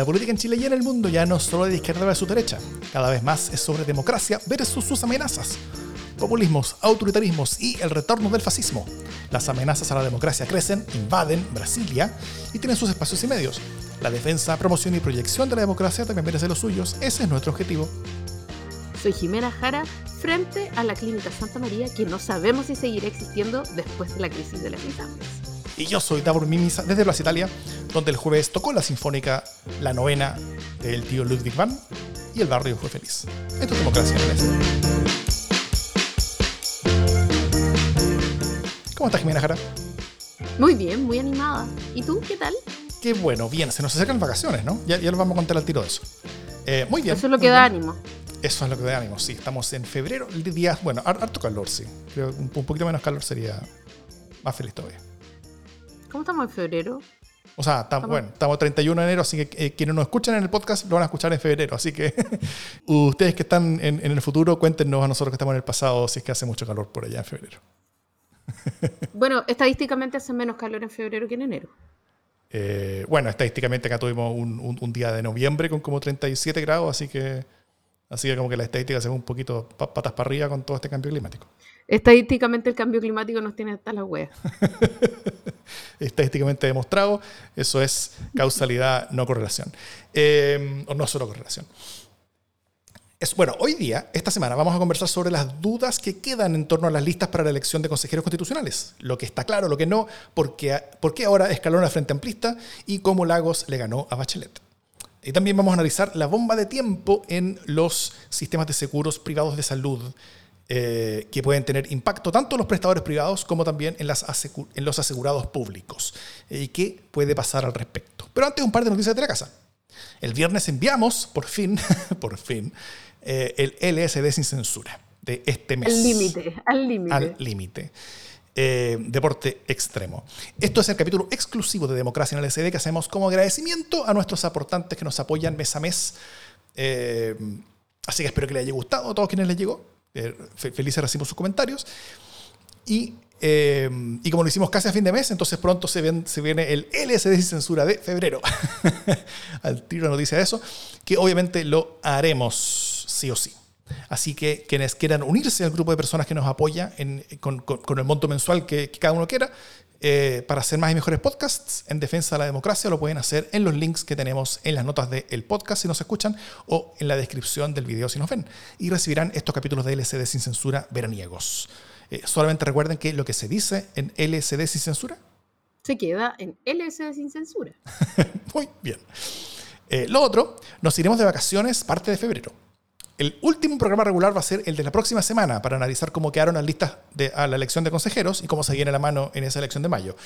La política en Chile y en el mundo ya no solo de izquierda versus derecha, cada vez más es sobre democracia versus sus amenazas. Populismos, autoritarismos y el retorno del fascismo. Las amenazas a la democracia crecen, invaden Brasilia y tienen sus espacios y medios. La defensa, promoción y proyección de la democracia también merece los suyos. Ese es nuestro objetivo. Soy Jimena Jara, frente a la Clínica Santa María, que no sabemos si seguirá existiendo después de la crisis de las exámenes. Y yo soy Davor Mimisa desde Plaza Italia, donde el jueves tocó la sinfónica La Novena del tío Ludwig van y el barrio fue feliz. Esto es democracia el ¿Cómo estás, Jimena Jara? Muy bien, muy animada. ¿Y tú qué tal? Qué bueno, bien, se nos acercan vacaciones, ¿no? Ya, ya vamos a contar al tiro de eso. Eh, muy bien. Eso es lo que da ánimo. Eso es lo que da ánimo, sí. Estamos en febrero, el día, bueno, harto calor, sí. Creo un, poquito menos calor sería más feliz todavía. ¿Cómo estamos en febrero? O sea, estamos, bueno, estamos 31 de enero, así que eh, quienes nos escuchan en el podcast lo van a escuchar en febrero. Así que ustedes que están en, en, el futuro, cuéntenos a nosotros que estamos en el pasado si es que hace mucho calor por allá en febrero. bueno, estadísticamente hace menos calor en febrero que en enero. Eh, bueno, estadísticamente acá tuvimos un, un, día de noviembre con como 37 grados, así que Así que como que la estadística se ve un poquito patas para arriba con todo este cambio climático. Estadísticamente el cambio climático nos tiene hasta la wea. Estadísticamente demostrado, eso es causalidad, no correlación. Eh, o no solo correlación. Es, bueno, hoy día, esta semana, vamos a conversar sobre las dudas que quedan en torno a las listas para la elección de consejeros constitucionales. Lo que está claro, lo que no, por qué, por qué ahora escaló la Frente Amplista y cómo Lagos le ganó a Bachelet. Y también vamos a analizar la bomba de tiempo en los sistemas de seguros privados de salud, eh, que pueden tener impacto tanto en los prestadores privados como también en, las en los asegurados públicos. ¿Y qué puede pasar al respecto? Pero antes un par de noticias de la casa. El viernes enviamos, por fin, por fin, eh, el LSD sin censura de este mes. Al límite, al límite. Al límite. Eh, deporte extremo. Esto es el capítulo exclusivo de Democracia en el SD que hacemos como agradecimiento a nuestros aportantes que nos apoyan mes a mes. Eh, así que espero que les haya gustado a todos quienes les llegó. Eh, felices recibimos sus comentarios. Y, y, como lo hicimos casi a fin de mes, entonces pronto se, se viene el LSD sin censura de febrero. Al tiro noticia de eso, que obviamente lo haremos sí o sí. Así que quienes quieran unirse al grupo de personas que nos apoya con, el monto mensual que, cada uno quiera, eh, para hacer más y mejores podcasts en defensa de la democracia, lo pueden hacer en los links que tenemos en las notas del podcast si nos escuchan o en la descripción del video si nos ven. Y recibirán estos capítulos de LCD sin censura veraniegos. Eh, solamente recuerden que lo que se dice en LCD sin censura se queda en LSD sin censura. Muy bien. Eh, lo otro, nos iremos de vacaciones parte de febrero. El último programa regular va a ser el de la próxima semana para analizar cómo quedaron las listas a la elección de consejeros y cómo se viene la mano en esa elección de mayo.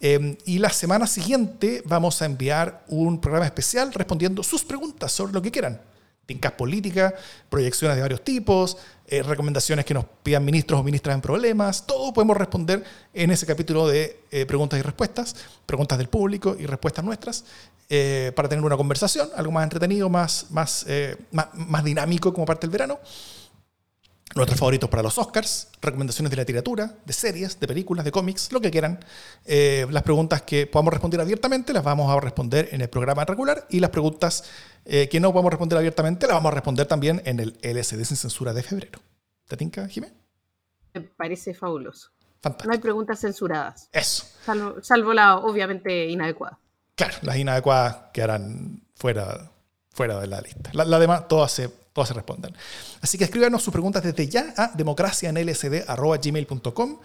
Em, y la semana siguiente vamos a enviar un programa especial respondiendo sus preguntas sobre lo que quieran. Tincas políticas, proyecciones de varios tipos, eh, recomendaciones que nos pidan ministros o ministras en problemas. Todo podemos responder en ese capítulo de eh, preguntas y respuestas, preguntas del público y respuestas nuestras. Eh, para tener una conversación, algo más entretenido, más, más, más, dinámico como parte del verano. Nuestros favoritos para los Oscars, recomendaciones de literatura, de series, de películas, de cómics, lo que quieran. Eh, las preguntas que podamos responder abiertamente las vamos a responder en el programa regular y las preguntas que no podemos responder abiertamente las vamos a responder también en el LSD sin censura de febrero. ¿Te tinca, Jiménez? Me parece fabuloso. No hay preguntas censuradas. Eso. Salvo, salvo la obviamente inadecuada. Claro, las inadecuadas quedarán fuera, fuera de la lista. Las la demás, todas se, todas se responden. Así que escríbanos sus preguntas desde ya a democracianlsd.gmail.com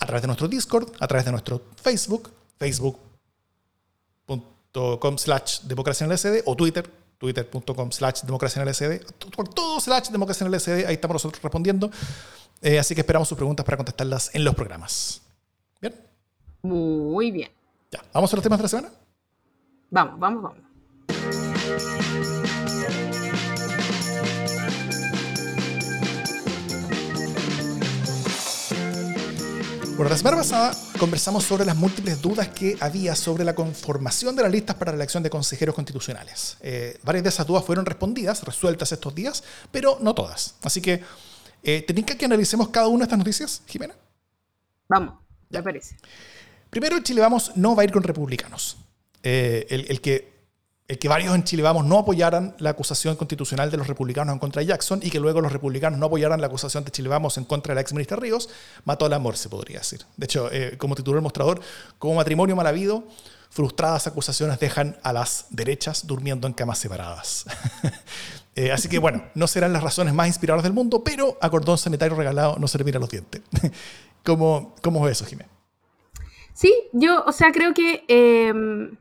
a través de nuestro Discord, a través de nuestro Facebook, facebook.com slash democracianlsd o Twitter, twitter.com slash democracianlsd, todo slash democracianlsd, ahí estamos nosotros respondiendo. Eh, así que esperamos sus preguntas para contestarlas en los programas. ¿Bien? Muy bien. Ya, ¿vamos a los temas de la semana? Vamos, vamos, vamos. Bueno, la semana pasada conversamos sobre las múltiples dudas que había sobre la conformación de las listas para la elección de consejeros constitucionales. Eh, varias de esas dudas fueron respondidas, resueltas estos días, pero no todas. Así que, eh, que analicemos cada una de estas noticias, Jimena? Vamos, me parece. Primero, Chile Vamos no va a ir con republicanos. Eh, el, que el que varios en Chile Vamos no apoyaran la acusación constitucional de los republicanos en contra de Jackson y que luego los republicanos no apoyaran la acusación de Chile Vamos en contra de la ex ministra Ríos, mató al amor, se podría decir. De hecho, eh, como tituló el mostrador, como matrimonio mal habido, frustradas acusaciones dejan a las derechas durmiendo en camas separadas. Eh, así que bueno, no serán las razones más inspiradoras del mundo, pero a cordón sanitario regalado no se le mira los dientes. ¿Cómo, ¿Cómo es eso, Jiménez? Sí, yo, o sea, creo que em,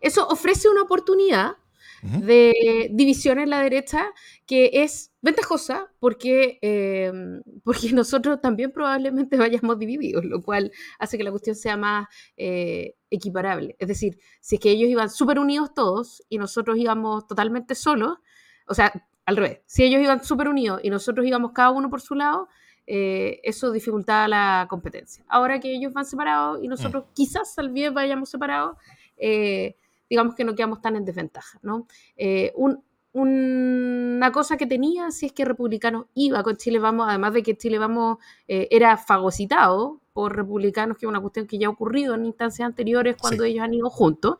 eso ofrece una oportunidad de división en la derecha que es ventajosa porque, em, porque nosotros también probablemente vayamos divididos, lo cual hace que la cuestión sea más eh, equiparable. Es decir, si es que ellos iban súper unidos todos y nosotros íbamos totalmente solos, o sea, al revés, si ellos iban súper unidos y nosotros íbamos cada uno por su lado, eh, eso dificultaba la competencia. Ahora que ellos van separados y nosotros mm. quizás tal vez vayamos separados, eh, digamos que no quedamos tan en desventaja. ¿no? Eh, una cosa que tenía, si es que Republicanos iba con Chile Vamos, además de que Chile Vamos era fagocitado por republicanos, que es una cuestión que ya ha ocurrido en instancias anteriores cuando ellos han ido juntos.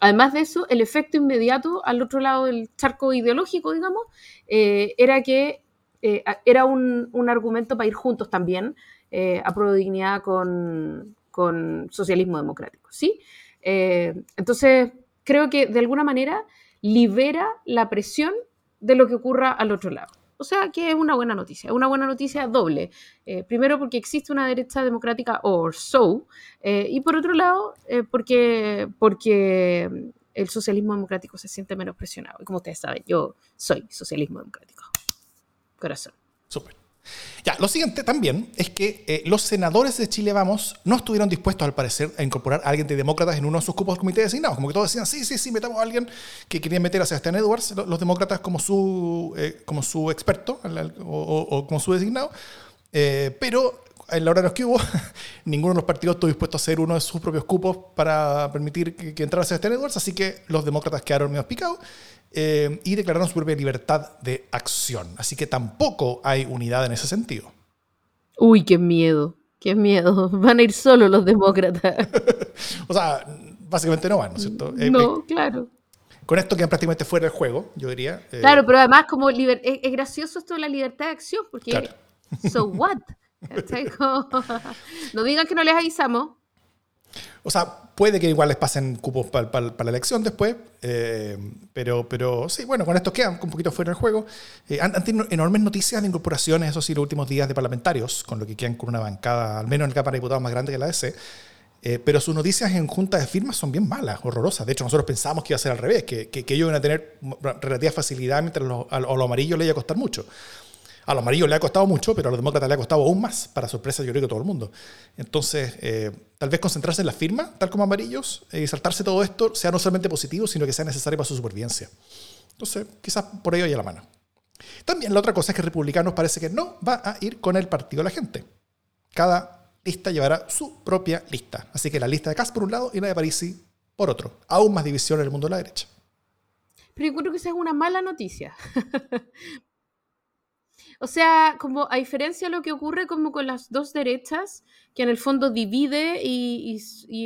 además de eso, el efecto inmediato al otro lado del charco ideológico, digamos, era que eh, era un, argumento para ir juntos también eh, a pro de dignidad con, socialismo democrático, ¿sí? Eh, entonces, creo que de alguna manera libera la presión de lo que ocurra al otro lado. O sea que es una buena noticia, una buena noticia doble. primero porque existe una derecha democrática or so, y por otro lado porque, porque el socialismo democrático se siente menos presionado. Y como ustedes saben, yo soy socialismo democrático corazón. Súper. Ya, lo siguiente también es que eh, los senadores de Chile Vamos no estuvieron dispuestos, al parecer, a incorporar a alguien de demócratas en uno de sus cupos del comité designados. Como que todos decían, sí, sí, sí, metamos a alguien que querían meter a Sebastián Edwards, los demócratas como su, eh, como su experto o, como su designado. Eh, pero en la hora de los que hubo, ninguno de los partidos estuvo dispuesto a hacer uno de sus propios cupos para permitir que, que entrara Sebastián Edwards, así que los demócratas quedaron medio picados eh, y declararon su propia libertad de acción. Así que tampoco hay unidad en ese sentido. Uy, qué miedo, qué miedo. Van a ir solo los demócratas. o sea, básicamente no van, ¿no es cierto? Eh, no, eh, claro. Con esto quedan prácticamente fuera del juego, yo diría. Claro, pero además como es, gracioso esto de la libertad de acción, porque so what? no digan que no les avisamos. O sea, puede que igual les pasen cupos para la elección después, eh, pero, pero sí, bueno, con esto quedan un poquito fuera del juego. Eh, han, tenido enormes noticias de incorporaciones, eso sí, los últimos días de parlamentarios, con lo que quedan con una bancada, al menos en el Cámara de Diputados más grande que la DC. Eh, pero sus noticias en junta de firmas son bien malas, horrorosas. De hecho, nosotros pensábamos que iba a ser al revés, que, ellos iban a tener relativa facilidad mientras a, los amarillos les iba a costar mucho. A los amarillos le ha costado mucho, pero a los demócratas le ha costado aún más, para sorpresa yo creo que todo el mundo. Entonces, eh, tal vez concentrarse en la firma, tal como amarillos, y saltarse todo esto sea no solamente positivo, sino que sea necesario para su supervivencia. Entonces, quizás por ello haya la mano. También la otra cosa es que Republicanos parece que no va a ir con el partido de la gente. Cada lista llevará su propia lista. Así que la lista de Kass por un lado y la de Parisi por otro. Aún más división en el mundo de la derecha. Pero yo creo que esa es una mala noticia. O sea, como a diferencia de lo que ocurre como con las dos derechas, que en el fondo divide y,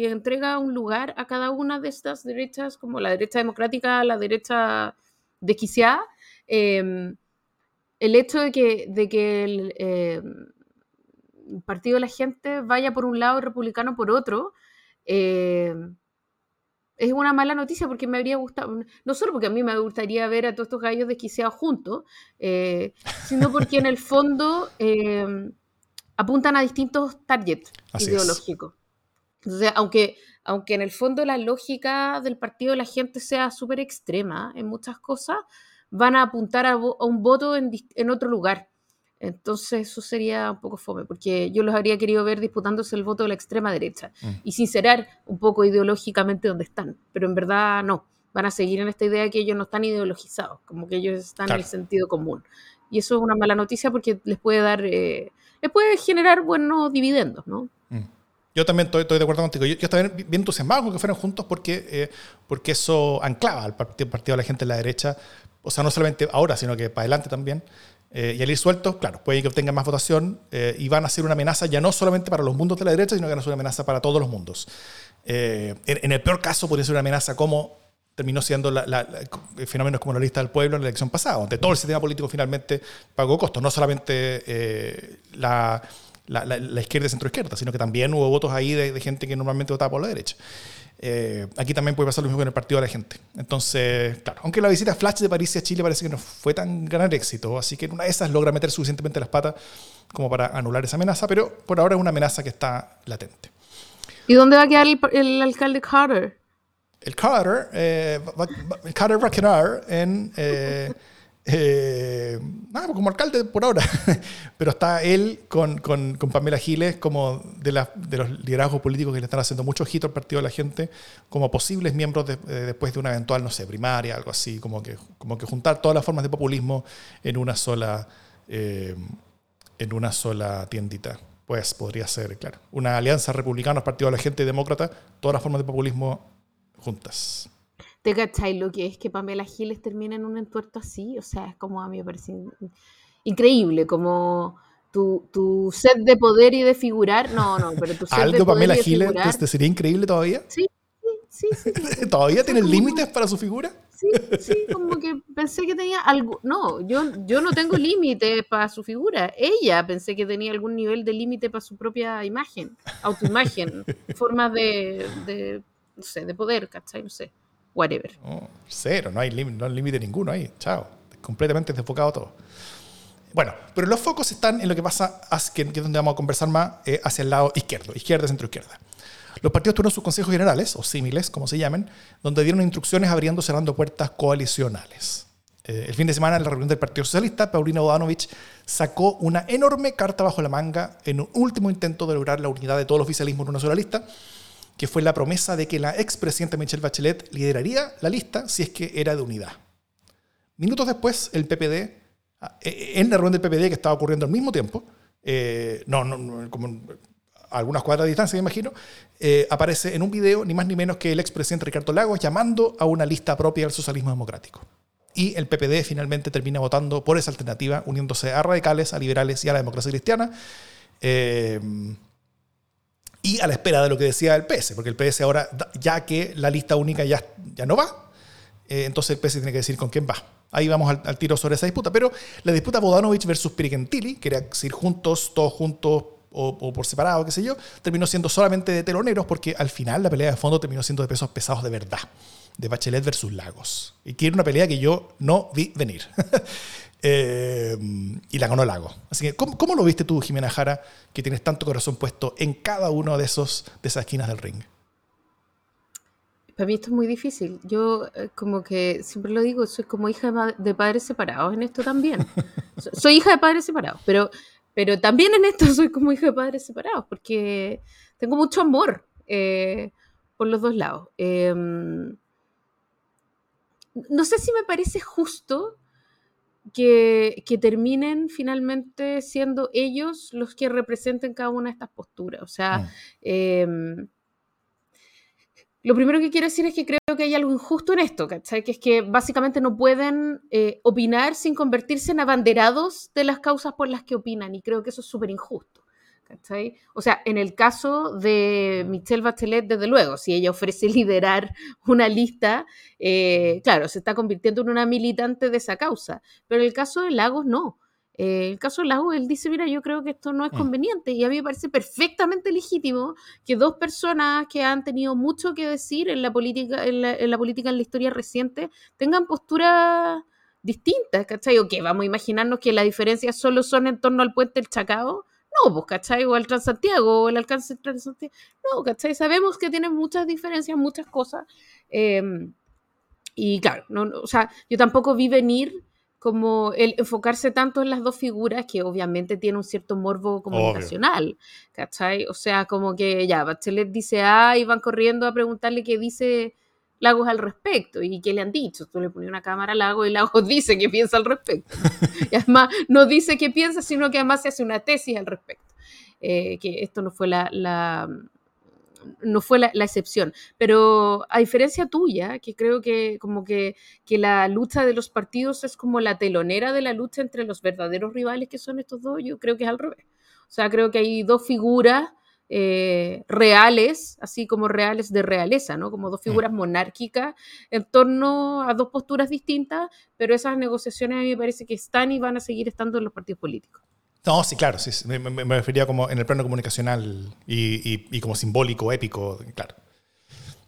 entrega un lugar a cada una de estas derechas, como la derecha democrática, la derecha desquiciada, em, el hecho de que, que el, em, Partido de la Gente vaya por un lado y Republicano por otro, em, es una mala noticia porque me habría gustado, no solo porque a mí me gustaría ver a todos estos gallos desquiciados juntos, eh, sino porque en el fondo eh, apuntan a distintos targets ideológicos. Entonces, aunque, aunque en el fondo la lógica del partido de la gente sea súper extrema en muchas cosas, van a apuntar a, un voto en, en otro lugar. Entonces eso sería un poco fome, porque yo los habría querido ver disputándose el voto de la extrema derecha mm. y sincerar un poco ideológicamente dónde están, pero en verdad no, van a seguir en esta idea de que ellos no están ideologizados, como que ellos están en el sentido común. Y eso es una mala noticia porque les puede dar, eh, les puede generar buenos dividendos, ¿no? Mm. Yo también estoy, de acuerdo contigo. Yo, yo estaba bien, entusiasmado con que fueran juntos porque, eh, porque eso anclaba al partido, partido de la gente de la derecha, o sea, no solamente ahora, sino que para adelante también. Eh, y al ir sueltos, claro, puede que obtengan más votación eh, y van a ser una amenaza ya no solamente para los mundos de la derecha, sino que van a ser una amenaza para todos los mundos. Eh, en, el peor caso podría ser una amenaza como terminó siendo la, fenómenos como la lista del pueblo en la elección pasada, donde todo el sistema político finalmente pagó costos, no solamente eh, la, izquierda y centro-izquierda, sino que también hubo votos ahí de, gente que normalmente votaba por la derecha. Eh, aquí también puede pasar lo mismo con el partido de la gente. Entonces, claro, aunque la visita flash de París a Chile parece que no fue tan gran éxito, así que en una de esas logra meter suficientemente las patas como para anular esa amenaza, pero por ahora es una amenaza que está latente. ¿Y dónde va a quedar el alcalde Carter? el Carter, eh, el Carter va a quedar en, eh, eh, nada, como alcalde por ahora, pero está él con, con, con Pamela Giles como de, la, de, los liderazgos políticos que le están haciendo mucho ojito al partido de la gente, como posibles miembros después de una eventual, no sé, primaria, algo así, como que, como que juntar todas las formas de populismo en una sola, en una sola tiendita. Pues podría ser, claro, una alianza republicana, partido de la gente y demócrata, todas las formas de populismo juntas. ¿Te cachai lo que es que Pamela Giles termine en un entuerto así? O sea, es como a mí me parece increíble, como tu, tu sed de poder y de figurar. No, no, pero tu ¿Algo de poder Pamela Giles te sería increíble todavía? Sí, sí, sí. ¿Todavía tiene límites para su figura? Sí, sí, como que pensé que tenía algo. No, yo, yo no tengo límites para su figura. Ella pensé que tenía algún nivel de límite para su propia imagen, autoimagen, formas de no sé, de poder, ¿cachai? No sé, whatever. cero, no hay límite ninguno ahí, chao, completamente desfocado todo. Bueno, pero los focos están en lo que pasa, que, es donde vamos a conversar más, eh, hacia el lado izquierdo, izquierda, centro-izquierda. Los partidos tuvieron sus consejos generales, o símiles, como se llamen, donde dieron instrucciones abriendo cerrando puertas coalicionales. Eh, el fin de semana, en la reunión del Partido Socialista, Paulina Bodanovich sacó una enorme carta bajo la manga en un último intento de lograr la unidad de todo el oficialismo en una sola lista, que fue la promesa de que la expresidenta Michelle Bachelet lideraría la lista si es que era de unidad. Minutos después, el PPD, ah, eh, eh, en la reunión del PPD que estaba ocurriendo al mismo tiempo, eh, no, no, como a algunas cuadras de distancia, me imagino, aparece en un video ni más ni menos que el expresidente Ricardo Lagos llamando a una lista propia del socialismo democrático. Y el PPD finalmente termina votando por esa alternativa, uniéndose a radicales, a liberales y a la democracia cristiana y a la espera de lo que decía el PS, porque el PS ahora, ya que la lista única ya, ya no va, eh, entonces el PS tiene que decir con quién va. Ahí vamos al, tiro sobre esa disputa. Pero la disputa Bodanovich versus Pirigentili, que era decir juntos, todos juntos o, por separado, qué sé yo, terminó siendo solamente de teloneros, porque al final la pelea de fondo terminó siendo de pesos pesados de verdad, de Bachelet versus Lagos. Y que era una pelea que yo no vi venir. Eh, y la ganó Lago. Así que, ¿cómo, lo viste tú, Jimena Jara, que tienes tanto corazón puesto en cada uno de, esos, de esas esquinas del ring? Para mí esto es muy difícil. Yo eh, como que siempre lo digo, soy como hija de, padres separados en esto también. soy hija de padres separados, pero, pero también en esto soy como hija de padres separados, porque tengo mucho amor eh, por los dos lados. Em, no sé si me parece justo que, terminen finalmente siendo ellos los que representen cada una de estas posturas. O sea, mm. em, lo primero que quiero decir es que creo que hay algo injusto en esto, ¿cachai? Que es que básicamente no pueden eh, opinar sin convertirse en abanderados de las causas por las que opinan, y creo que eso es súper injusto. O sea, en el caso de Michelle Bachelet, desde luego, si ella ofrece liderar una lista, eh, claro, se está convirtiendo en una militante de esa causa. Pero en el caso de Lagos, no. Eh, en el caso de Lagos, él dice, mira, yo creo que esto no es mm. conveniente y a mí me parece perfectamente legítimo que dos personas que han tenido mucho que decir en la política, en la, política en la historia reciente, tengan posturas distintas, ¿cachai? O que vamos a imaginarnos que las diferencias solo son en torno al puente del Chacao, no, pues, ¿cachai? O el Transantiago, o el alcance del Transantiago. No, ¿cachai? Sabemos que tienen muchas diferencias, muchas cosas. Em, y claro, no, o sea, yo tampoco vi venir como el enfocarse tanto en las dos figuras, que obviamente tiene un cierto morbo comunicacional, ¿cachai? O sea, como que ya, Bachelet dice ah, y van corriendo a preguntarle qué dice Lagos al respecto y qué le han dicho. Tú le pones una cámara a Lagos y Lagos dice qué piensa al respecto. y además no dice qué piensa, sino que además se hace una tesis al respecto. Eh, que esto no fue la, no fue la, excepción. Pero a diferencia tuya, que creo que como que, que, la lucha de los partidos es como la telonera de la lucha entre los verdaderos rivales que son estos dos, yo creo que es al revés. O sea, creo que hay dos figuras eh, reales, así como reales de realeza, ¿no? Como dos figuras monárquicas en torno a dos posturas distintas, pero esas negociaciones a mí me parece que están y van a seguir estando en los partidos políticos. No, sí, claro, sí, me, refería como en el plano comunicacional y, como simbólico, épico, claro.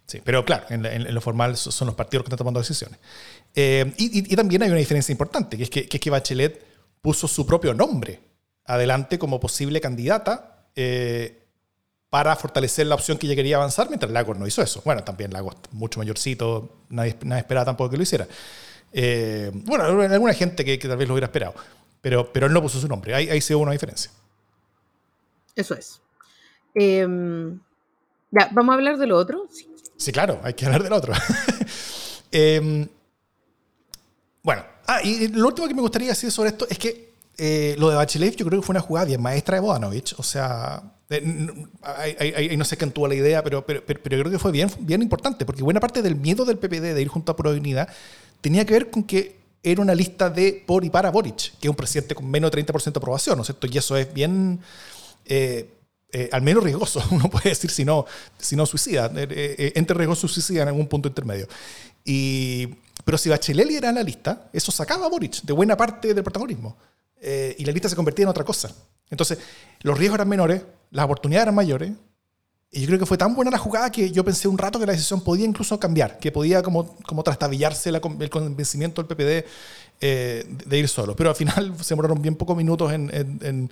Sí, pero claro, en, lo formal son los partidos que están tomando decisiones. Eh, y, también hay una diferencia importante, que es que, que es que Bachelet puso su propio nombre adelante como posible candidata eh, para fortalecer la opción que ella quería avanzar, mientras Lagos no hizo eso. Bueno, también Lagos mucho mayorcito, nadie, nadie esperaba tampoco que lo hiciera. Eh, bueno, alguna gente que, tal vez lo hubiera esperado, pero, pero él no puso su nombre, ahí, ahí se ve una diferencia. Eso es. Em, ya, ¿vamos a hablar de lo otro? Sí. sí, claro, hay que hablar del otro. Em, bueno, ah, y lo último que me gustaría decir sobre esto es que eh, lo de Bachelet yo creo que fue una jugada bien maestra de Bodanovich. O sea, ahí, no sé quién tuvo la idea, pero, pero, pero, creo que fue bien, bien importante, porque buena parte del miedo del PPD de ir junto a Prodignidad tenía que ver con que era una lista de por y para Boric, que es un presidente con menos de 30% de aprobación, ¿no es cierto? Y eso es bien... Eh, eh, al menos riesgoso, uno puede decir, si no, si no suicida, entre riesgoso y suicida en algún punto intermedio. Y, pero si Bachelet era la lista, eso sacaba a Boric de buena parte del protagonismo. Eh, y la lista se convertía en otra cosa. Entonces, los riesgos eran menores, las oportunidades eran mayores, y yo creo que fue tan buena la jugada que yo pensé un rato que la decisión podía incluso cambiar, que podía como, como trastabillarse el convencimiento del PPD eh, de ir solo. Pero al final se demoraron bien pocos minutos en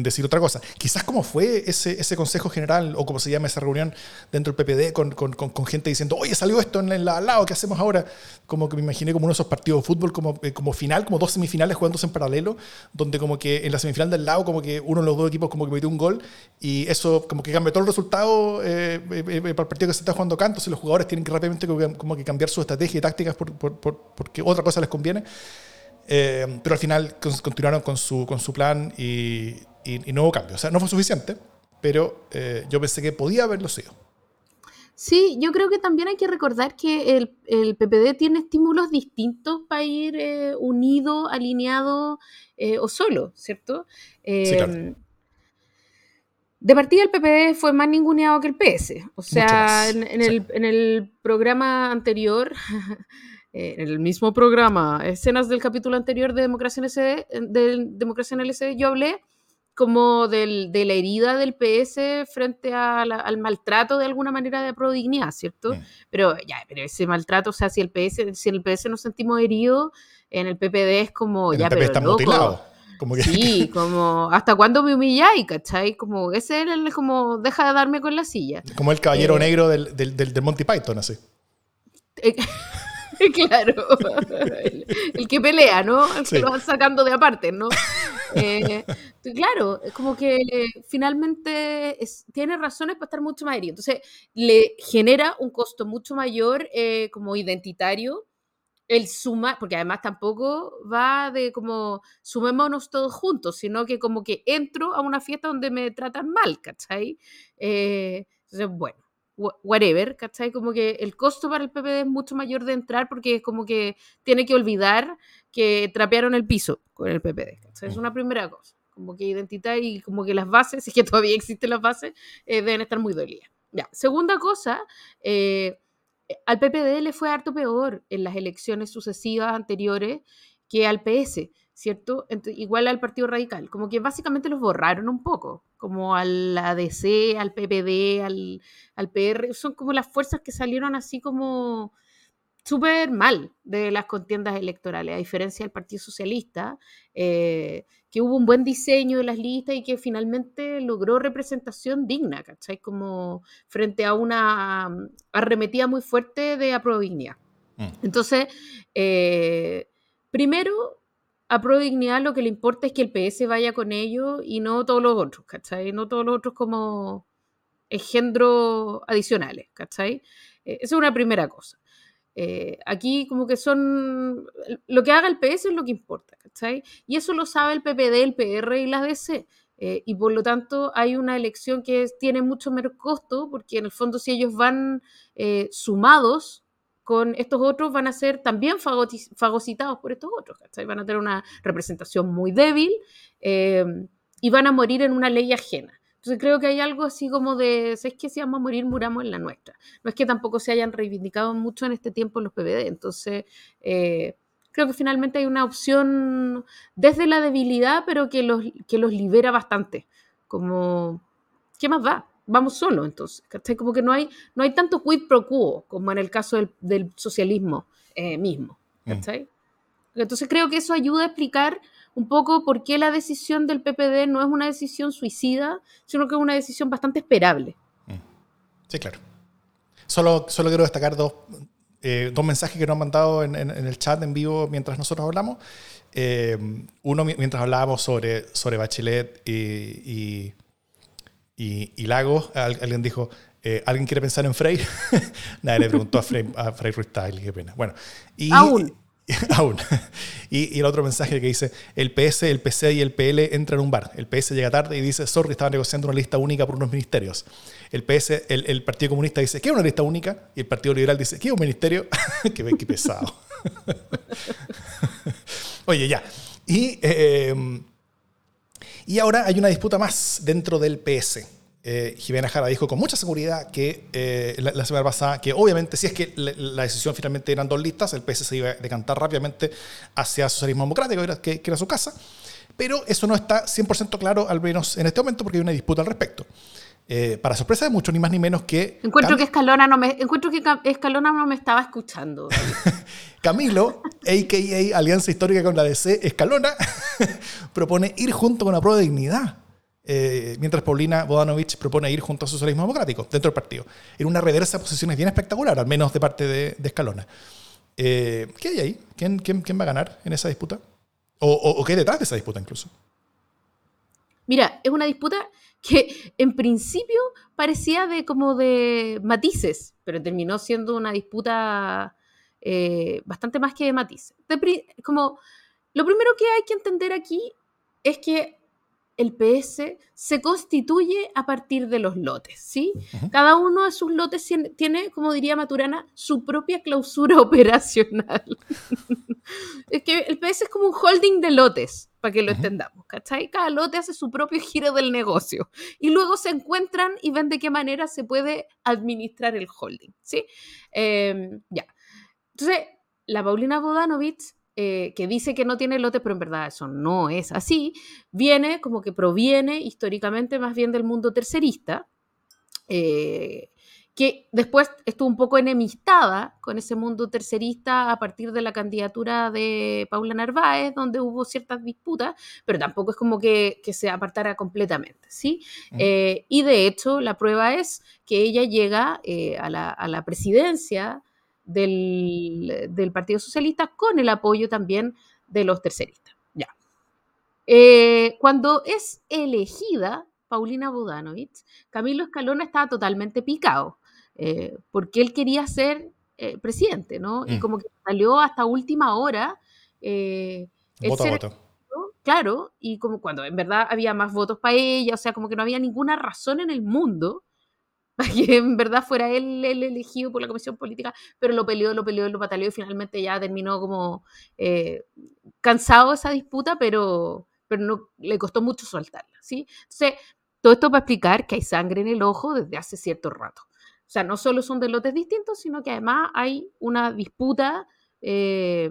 decir otra cosa. Quizás como fue ese, ese consejo general o como se llama esa reunión dentro del PPD con, con, con, gente diciendo, oye, salió esto en la al lado, ¿qué hacemos ahora? Como que me imaginé como uno de esos partidos de fútbol como, eh, como final, como dos semifinales jugándose en paralelo, donde como que en la semifinal del lado como que uno de los dos equipos como que metió un gol y eso como que cambió todo el resultado eh, eh, para el partido que se está jugando canto, y los jugadores tienen que rápidamente como que cambiar su estrategia y tácticas por, por, porque otra cosa les conviene. pero al final continuaron con su, con su plan y, y, no hubo cambio. O sea, no fue suficiente, pero eh, yo pensé que podía haberlo sido. Sí, yo creo que también hay que recordar que el, el PPD tiene estímulos distintos para ir eh, unido, alineado eh, o solo, ¿cierto? sí, claro. De partida el PPD fue más ninguneado que el PS. O sea, en, el, en, el, programa anterior, en el mismo programa, escenas del capítulo anterior de Democracia en LCD, de Democracia en LCD, yo hablé como del, de la herida del PS frente al maltrato de alguna manera de prodignidad, ¿cierto? Pero ya, pero ese maltrato, o sea, si el PS, si en el PS nos sentimos heridos, en el PPD es como, ya, pero loco. Como que... Sí, como, ¿hasta cuándo me humilláis, cachai? Como, ese es como, deja de darme con la silla. Como el caballero eh, negro del, del, del, Monty Python, así. Eh, claro, el, que pelea, ¿no? El que lo van sacando de aparte, ¿no? Eh, claro, es como que finalmente tiene razones para estar mucho más herido. Entonces, le genera un costo mucho mayor eh, como identitario el sumar, porque además tampoco va de como sumémonos todos juntos, sino que como que entro a una fiesta donde me tratan mal, ¿cachai? Eh, entonces, bueno whatever, ¿cachai? Como que el costo para el PPD es mucho mayor de entrar porque es como que tiene que olvidar que trapearon el piso con el PPD, ¿cachai? Es una primera cosa, como que identidad y como que las bases, si que todavía existen las bases, eh, deben estar muy dolidas. Ya, segunda cosa, eh, al PPD le fue harto peor en las elecciones sucesivas anteriores que al PS. ¿Cierto? igual al Partido Radical, como que básicamente los borraron un poco, como al ADC, al PPD, al, al PR, son como las fuerzas que salieron así como súper mal de las contiendas electorales, a diferencia del Partido Socialista, eh, que hubo un buen diseño de las listas y que finalmente logró representación digna, ¿cachai? Como frente a una arremetida muy fuerte de aprobación. Mm. Entonces, eh, primero, a Pro Dignidad lo que le importa es que el PS vaya con ellos y no todos los otros, ¿cachai? No todos los otros como engendros adicionales, ¿cachai? Eh, esa es una primera cosa. Eh, aquí como que son... Lo que haga el PS es lo que importa, ¿cachai? Y eso lo sabe el PPD, el PR y la DC. Eh, y por lo tanto hay una elección que tiene mucho menos costo, porque en el fondo si ellos van sumados con estos otros van a ser también fagocitados por estos otros, Van a tener una representación muy débil eh, y van a morir en una ley ajena. Entonces creo que hay algo así como de, es que si vamos a morir, muramos en la nuestra. No es que tampoco se hayan reivindicado mucho en este tiempo los PPD. Entonces, eh, creo que finalmente hay una opción desde la debilidad, pero que los, que los libera bastante. Como, ¿qué más va? Vamos solo, entonces. Como que no hay, no hay tanto quid pro quo como en el caso del, socialismo eh, mismo. Mm. Entonces creo que eso ayuda a explicar un poco por qué la decisión del PPD no es una decisión suicida, sino que es una decisión bastante esperable. Mm. Sí, claro. Solo, solo quiero destacar dos, eh, dos mensajes que nos han mandado en, el chat en vivo mientras nosotros hablamos. Eh, uno mientras hablábamos sobre, sobre Bachelet y, y, y, Lagos, alguien dijo, eh, ¿alguien quiere pensar en Frey? Nadie le preguntó a Frey, a Frey qué pena. Bueno, y, Aún. Aún. Y, el otro mensaje que dice, el PS, el PC y el PL entran en un bar. El PS llega tarde y dice, sorry, estaba negociando una lista única por unos ministerios. El PS, el, Partido Comunista dice, ¿qué es una lista única? Y el Partido Liberal dice, ¿qué es un ministerio? qué, qué pesado. Oye, ya. Y, eh, y ahora hay una disputa más dentro del PS eh, Jimena Jara dijo con mucha seguridad que eh, la, semana pasada que obviamente si es que la, decisión finalmente eran dos listas, el PS se iba a decantar rápidamente hacia socialismo democrático, que, que era su casa, pero eso no está 100% claro, al menos en este momento, porque hay una disputa al respecto. Eh, para sorpresa de muchos, ni más ni menos que... Encuentro que Escalona no me, encuentro que Escalona no me estaba escuchando. Camilo, a.k.a. Alianza Histórica con la DC, Escalona, propone ir junto con la prueba de dignidad eh, mientras Paulina Bodanovich propone ir junto al socialismo democrático dentro del partido. En una reversa de posiciones bien espectacular, al menos de parte de, Escalona. Eh, ¿Qué hay ahí? ¿Quién, quién, va a ganar en esa disputa? O, qué hay detrás de esa disputa incluso? Mira, es una disputa que en principio parecía de como de matices, pero terminó siendo una disputa eh, bastante más que de matices. como, lo primero que hay que entender aquí es que el PS se constituye a partir de los lotes, ¿sí? Cada uno de sus lotes tiene, como diría Maturana, su propia clausura operacional. es que el PS es como un holding de lotes, para que lo entendamos, ¿cachai? Cada lote hace su propio giro del negocio y luego se encuentran y ven de qué manera se puede administrar el holding, ¿sí? Em, ya. Entonces, la Paulina Bodanovich eh, que dice que no tiene lote, pero en verdad eso no es así, viene como que proviene históricamente más bien del mundo tercerista, eh, que después estuvo un poco enemistada con ese mundo tercerista a partir de la candidatura de Paula Narváez, donde hubo ciertas disputas, pero tampoco es como que, se apartara completamente, ¿sí? Mm. Eh, y de hecho, la prueba es que ella llega a la, a, la, presidencia del, Partido Socialista con el apoyo también de los terceristas. Ya. Eh, cuando es elegida Paulina Bodanovich, Camilo Escalona estaba totalmente picado, eh, porque él quería ser eh, presidente, ¿no? Y mm. como que salió hasta última hora. voto a voto. Claro, y como cuando en verdad había más votos para ella, o sea, como que no había ninguna razón en el mundo para que en verdad fuera él el elegido por la comisión política, pero lo peleó, lo peleó, lo pataleó y finalmente ya terminó como eh, cansado esa disputa, pero, pero no, le costó mucho soltarla, ¿sí? Entonces, todo esto para explicar que hay sangre en el ojo desde hace cierto rato. O sea, no solo son de lotes distintos, sino que además hay una disputa eh,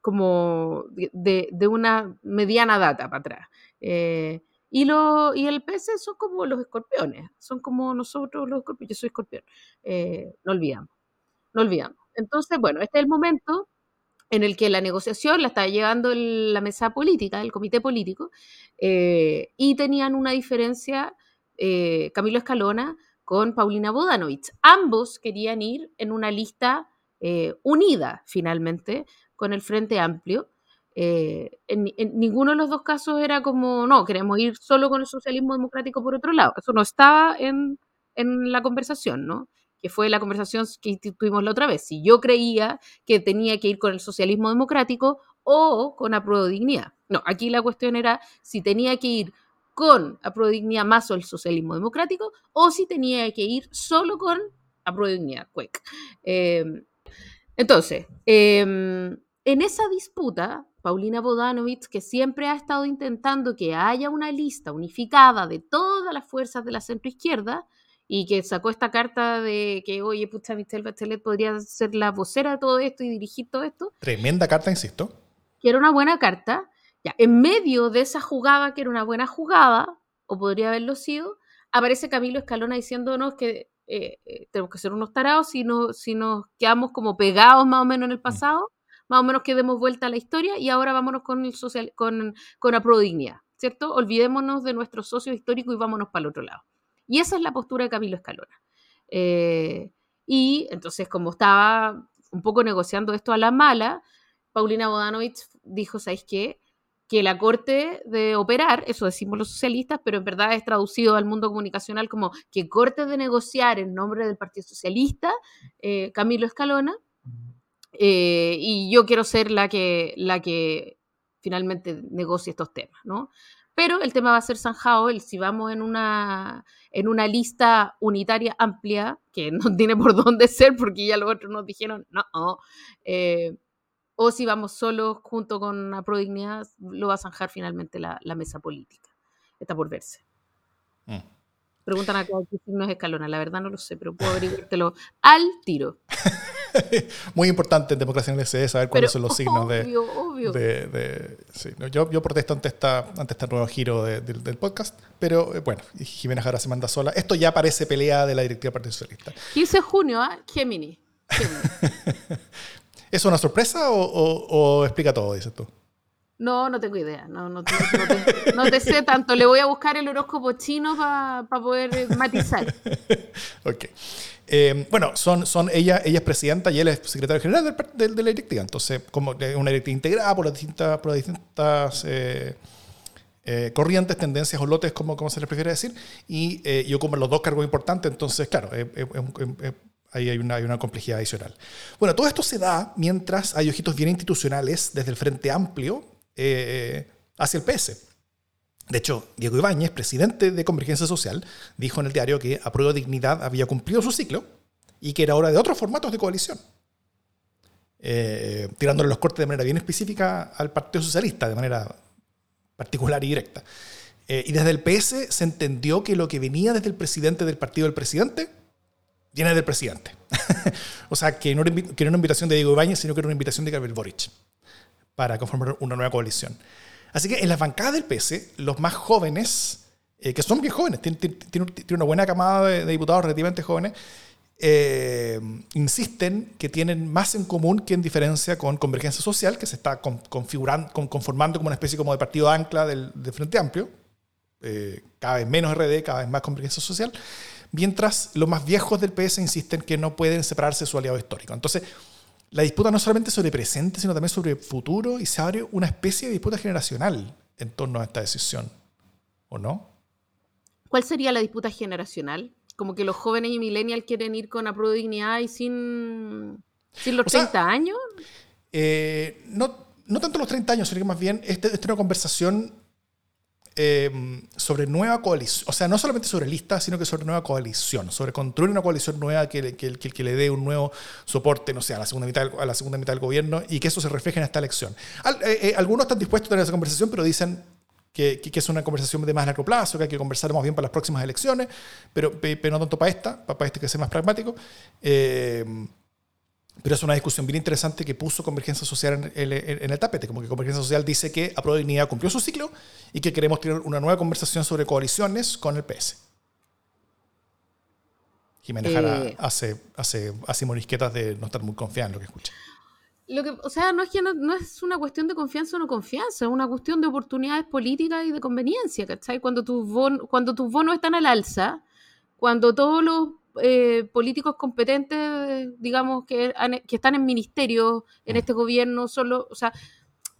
como de, una mediana data para atrás. Eh, y, lo, y el pez son como los escorpiones, son como nosotros los escorpiones. Yo soy escorpión, eh, no olvidamos, no olvidamos. Entonces, bueno, este es el momento en el que la negociación la está llevando la mesa política, el comité político, y tenían una diferencia Camilo Escalona con Paulina Bodanovich. Ambos querían ir en una lista unida, finalmente, con el Frente Amplio, eh, en, ninguno de los dos casos era como, no, queremos ir solo con el socialismo democrático por otro lado. Eso no estaba en, en la conversación, ¿no? Que fue la conversación que tuvimos la otra vez. Si yo creía que tenía que ir con el socialismo democrático o con apruebo dignidad. No, aquí la cuestión era si tenía que ir con apruebo dignidad más o el socialismo democrático o si tenía que ir solo con apruebo dignidad, em, entonces, em, en esa disputa Paulina Bodanovich, que siempre ha estado intentando que haya una lista unificada de todas las fuerzas de la centroizquierda y que sacó esta carta de que, oye, pucha, Michelle Bachelet podría ser la vocera de todo esto y dirigir todo esto. Tremenda carta, insisto. Que era una buena carta. Ya, en medio de esa jugada, que era una buena jugada, o podría haberlo sido, aparece Camilo Escalona diciéndonos que eh, eh, tenemos que ser unos tarados si, no, si nos quedamos como pegados más o menos en el mm. pasado, más o menos que demos vuelta a la historia y ahora vámonos con el social, con, con la prodignidad, ¿cierto? Olvidémonos de nuestros socios históricos y vámonos para el otro lado. Y esa es la postura de Camilo Escalona. Eh, y entonces, como estaba un poco negociando esto a la mala, Paulina Bodanovich dijo, ¿sabéis qué? Que la corte de operar, eso decimos los socialistas, pero en verdad es traducido al mundo comunicacional como que corte de negociar en nombre del Partido Socialista, eh, Camilo Escalona, eh, y yo quiero ser la que, la que finalmente negocie estos temas, ¿no? Pero el tema va a ser zanjado, el, si vamos en una, en una lista unitaria amplia, que no tiene por dónde ser, porque ya los otros nos dijeron, no, eh, o si vamos solos junto con la Prodignidad, lo va a zanjar finalmente la, mesa política. Está por verse. Mm. Preguntan acá qué signo es escalona. La verdad no lo sé, pero puedo averiguártelo al tiro. Muy importante en democracia en el SD saber cuáles son los signos de. Obvio. de, sí. yo, yo, protesto ante, esta, ante este nuevo giro del podcast, pero eh, bueno, Jimena Jara se manda sola. Esto ya parece pelea de la directiva Partido Socialista. 15 de junio, ¿ah? Gemini. Gemini. ¿Es una sorpresa o, explica todo, dices tú? No, no tengo idea. No, no, te, sé tanto. Le voy a buscar el horóscopo chino para poder eh, matizar. ok. Eh, bueno, son, son ella, ella es presidenta y él es secretario general de, la directiva. Entonces, como una directiva integrada por las distintas, por las distintas eh, corrientes, tendencias o lotes, como, como se les prefiere decir. Y yo como los dos cargos importantes, entonces, claro, es Ahí hay una, hay una, complejidad adicional. Bueno, todo esto se da mientras hay ojitos bien institucionales desde el Frente Amplio eh, hacia el PS. De hecho, Diego Ibáñez, presidente de Convergencia Social, dijo en el diario que a prueba dignidad había cumplido su ciclo y que era hora de otros formatos de coalición. Eh, tirándole los cortes de manera bien específica al Partido Socialista, de manera particular y directa. Eh, y desde el PS se entendió que lo que venía desde el presidente del partido del presidente viene del presidente. o sea, que no, era, que una invitación de Diego Ibáñez, sino que era una invitación de Gabriel Boric para conformar una nueva coalición. Así que en las bancadas del PS, los más jóvenes, eh, que son bien jóvenes, tienen, una buena camada de, diputados relativamente jóvenes, eh, insisten que tienen más en común que en diferencia con Convergencia Social, que se está configurando, conformando como una especie como de partido ancla del, Frente Amplio, eh, cada vez menos RD, cada vez más Convergencia Social, mientras los más viejos del PS insisten que no pueden separarse de su aliado histórico. Entonces, la disputa no es solamente sobre presente, sino también sobre futuro y se abre una especie de disputa generacional en torno a esta decisión, ¿o no? ¿Cuál sería la disputa generacional? Como que los jóvenes y millennials quieren ir con apruebo de dignidad y sin, sin los 30 años. Eh, no, no tanto los 30 años, sino que más bien esta es una conversación Em, sobre nueva coalición, o sea, no solamente sobre listas, sino que sobre nueva coalición, sobre construir una coalición nueva que, que, que, le dé un nuevo soporte, no sé, a la segunda mitad, a la segunda mitad del gobierno y que eso se refleje en esta elección. Eh, eh, algunos están dispuestos a tener esa conversación, pero dicen que, que, es una conversación de más largo plazo, que hay que conversar más bien para las próximas elecciones, pero, pero no tanto para esta, para este que sea más pragmático. Eh, pero es una discusión bien interesante que puso Convergencia Social en el, tapete, como que Convergencia Social dice que Aprueba Dignidad cumplió su ciclo y que queremos tener una nueva conversación sobre coaliciones con el PS. Jiménez Jara eh. hace, hace, hace morisquetas de no estar muy confiada en lo que escucha. Lo que, o sea, no es, que no, es una cuestión de confianza o no confianza, es una cuestión de oportunidades políticas y de conveniencia, ¿cachai? Cuando tus, cuando tus bonos están al alza, cuando todos los eh, políticos competentes, digamos, que, que están en ministerios en mm. este gobierno, solo, o sea,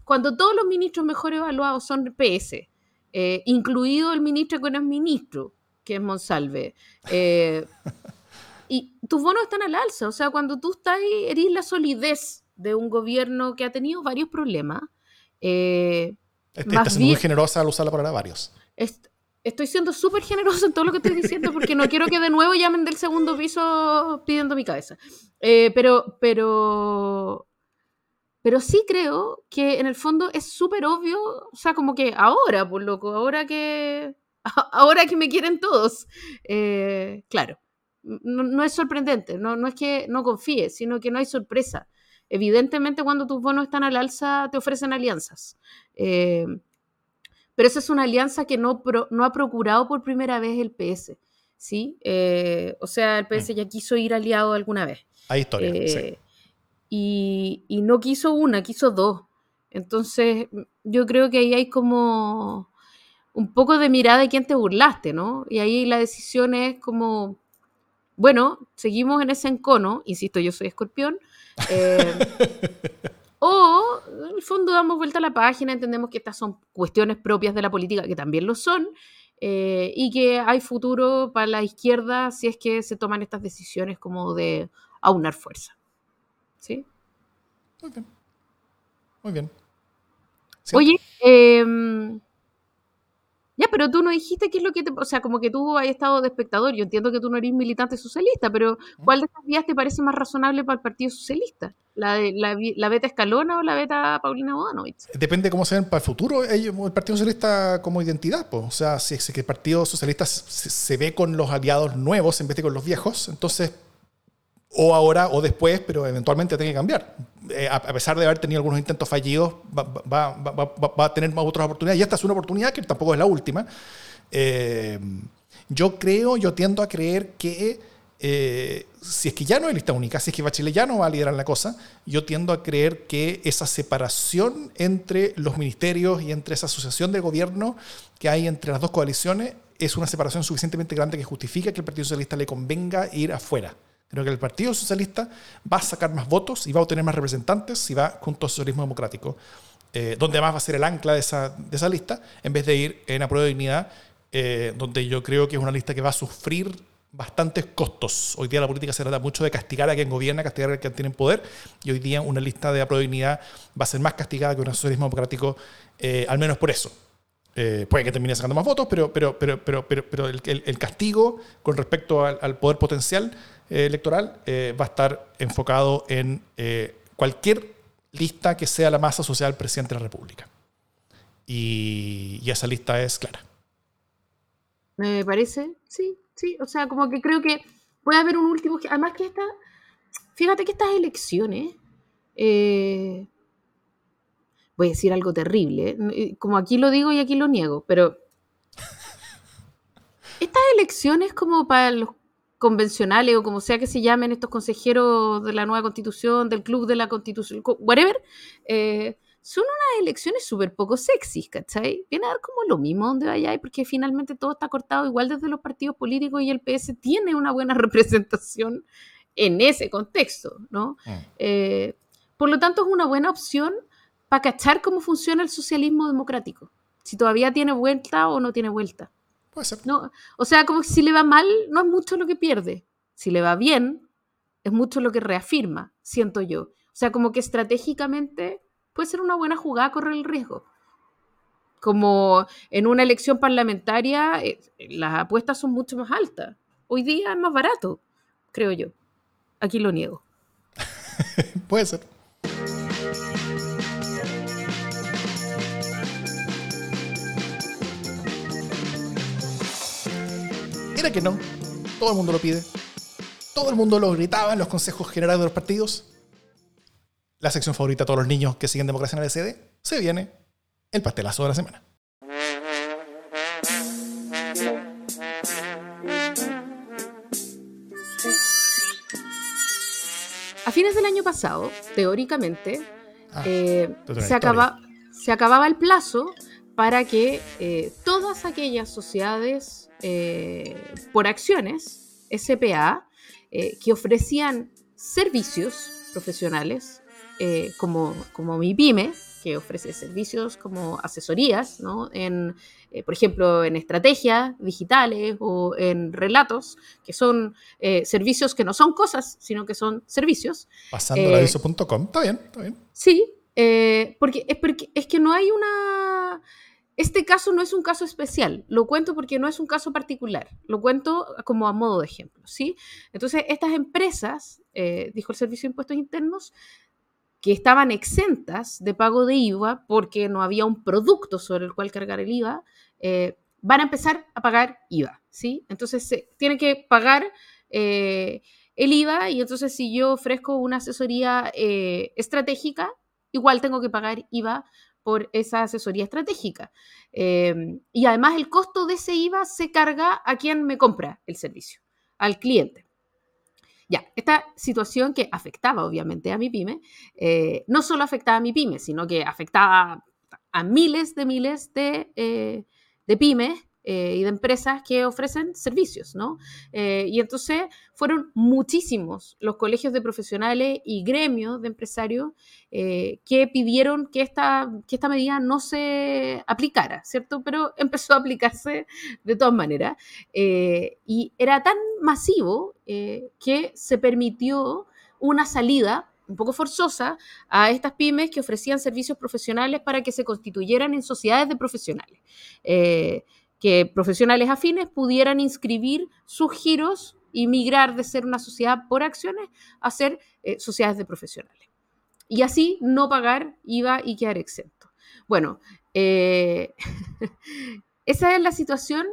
cuando todos los ministros mejor evaluados son PS, eh, incluido el ministro que no es ministro, que es Monsalve, eh, y tus bonos están al alza, o sea, cuando tú estás ahí, eres la solidez de un gobierno que ha tenido varios problemas. Eh, Estás muy generosa al usar la palabra varios estoy siendo súper generoso en todo lo que estoy diciendo porque no quiero que de nuevo llamen del segundo piso pidiendo mi cabeza. Eh, pero, pero pero sí creo que en el fondo es súper obvio, o sea, como que ahora, por loco, ahora que, ahora que me quieren todos, eh, claro, no, es sorprendente, no, no es que no confíes, sino que no hay sorpresa. Evidentemente, cuando tus bonos están al alza, te ofrecen alianzas. Eh, pero esa es una alianza que no, no ha procurado por primera vez el PS. ¿sí? Eh, o sea, el PS mm. ya quiso ir aliado alguna vez. Hay historia. Eh, y, y, no quiso una, quiso dos. Entonces, yo creo que ahí hay como un poco de mirada de quién te burlaste, ¿no? Y ahí la decisión es como, bueno, seguimos en ese encono, insisto, yo soy escorpión, eh, o en el fondo damos vuelta a la página, entendemos que estas son cuestiones propias de la política, que también lo son, eh, y que hay futuro para la izquierda si es que se toman estas decisiones como de aunar fuerza. ¿Sí? Muy bien. Muy. Oye, eh, ya, pero tú no dijiste qué es lo que te. O sea, como que tú has estado de espectador. Yo entiendo que tú no eres militante socialista, pero ¿cuál de estas vías te parece más razonable para el Partido Socialista? ¿La, de, la, beta Escalona o la beta Paulina Bodanovich? Depende de cómo se ven para el futuro ellos, el Partido Socialista como identidad. Pues. O sea, si es que el Partido Socialista se, ve con los aliados nuevos en vez de con los viejos, entonces o ahora o después, pero eventualmente tiene que cambiar. Eh, a, pesar de haber tenido algunos intentos fallidos, va, a tener más otras oportunidades. Y esta es una oportunidad que tampoco es la última. Eh, yo creo, yo tiendo a creer que eh, si es que ya no hay lista única, si es que Bachelet ya no va a liderar la cosa, yo tiendo a creer que esa separación entre los ministerios y entre esa asociación de gobierno que hay entre las dos coaliciones es una separación suficientemente grande que justifica que el Partido Socialista le convenga ir afuera. Creo que el Partido Socialista va a sacar más votos y va a obtener más representantes si va junto al socialismo democrático, eh, donde además va a ser el ancla de esa, de esa lista, en vez de ir en apruebo de dignidad, eh, donde yo creo que es una lista que va a sufrir bastantes costos. Hoy día la política se trata mucho de castigar a quien gobierna, castigar a quien tiene poder, y hoy día una lista de dignidad va a ser más castigada que un socialismo democrático, eh, al menos por eso. Puede que termine sacando más votos, pero, pero, pero, pero, pero, pero el, el, castigo con respecto al, poder potencial eh, electoral eh, va a estar enfocado en eh, cualquier lista que sea la masa social presidente de la República. Y, esa lista es clara. Me parece, sí, sí. O sea, como que creo que puede haber un último. Además, que esta. Fíjate que estas elecciones. Voy a decir algo terrible. Como aquí lo digo y aquí lo niego, pero. Estas elecciones, como para los convencionales o como sea que se llamen estos consejeros de la nueva constitución, del club de la constitución, whatever, eh, son unas elecciones súper poco sexys, ¿cachai? Viene a dar como lo mismo donde vaya, porque finalmente todo está cortado igual desde los partidos políticos y el PS tiene una buena representación en ese contexto, ¿no? Mm. Eh, por lo tanto, es una buena opción para cachar cómo funciona el socialismo democrático, si todavía tiene vuelta o no tiene vuelta. No, o sea, como que si le va mal, no es mucho lo que pierde. Si le va bien, es mucho lo que reafirma, siento yo. O sea, como que estratégicamente puede ser una buena jugada correr el riesgo. Como en una elección parlamentaria, eh, las apuestas son mucho más altas. Hoy día es más barato, creo yo. Aquí lo niego. puede ser. Que no. Todo el mundo lo pide. Todo el mundo lo gritaba en los consejos generales de los partidos. La sección favorita de todos los niños que siguen democracia en el SD. Se viene el pastelazo de la semana. A fines del año pasado, teóricamente, ah, eh, se, acaba, se acababa el plazo para que eh, todas aquellas sociedades eh, por acciones, SPA, eh, que ofrecían servicios profesionales, como, como mi pyme, que ofrece servicios como asesorías, ¿no? en, por ejemplo, en estrategias digitales o en relatos, que son servicios que no son cosas, sino que son servicios. Pasando la aviso.com, está bien, está bien. Sí, porque, es porque es que no hay una este caso no es un caso especial, lo cuento porque no es un caso particular, lo cuento como a modo de ejemplo, ¿sí? Entonces, estas empresas, eh, dijo el Servicio de Impuestos Internos, que estaban exentas de pago de IVA porque no había un producto sobre el cual cargar el IVA, eh, van a empezar a pagar IVA, ¿sí? Entonces se tienen que pagar el IVA y entonces si yo ofrezco una asesoría estratégica, igual tengo que pagar IVA por esa asesoría estratégica. Em, y además el costo de ese IVA se carga a quien me compra el servicio, al cliente. Ya, esta situación que afectaba obviamente a mi pyme, eh, no solo afectaba a mi pyme, sino que afectaba a miles de miles de, eh, de pymes eh, y de empresas que ofrecen servicios, ¿no? Eh, y entonces fueron muchísimos los colegios de profesionales y gremios de empresarios eh, que pidieron que esta, que esta medida no se aplicara, ¿cierto? Pero empezó a aplicarse de todas maneras. y era tan masivo que se permitió una salida un poco forzosa a estas pymes que ofrecían servicios profesionales para que se constituyeran en sociedades de profesionales que profesionales afines pudieran inscribir sus giros y migrar de ser una sociedad por acciones a ser eh, sociedades de profesionales. Y así no pagar IVA y quedar exento. Bueno, eh, esa es la situación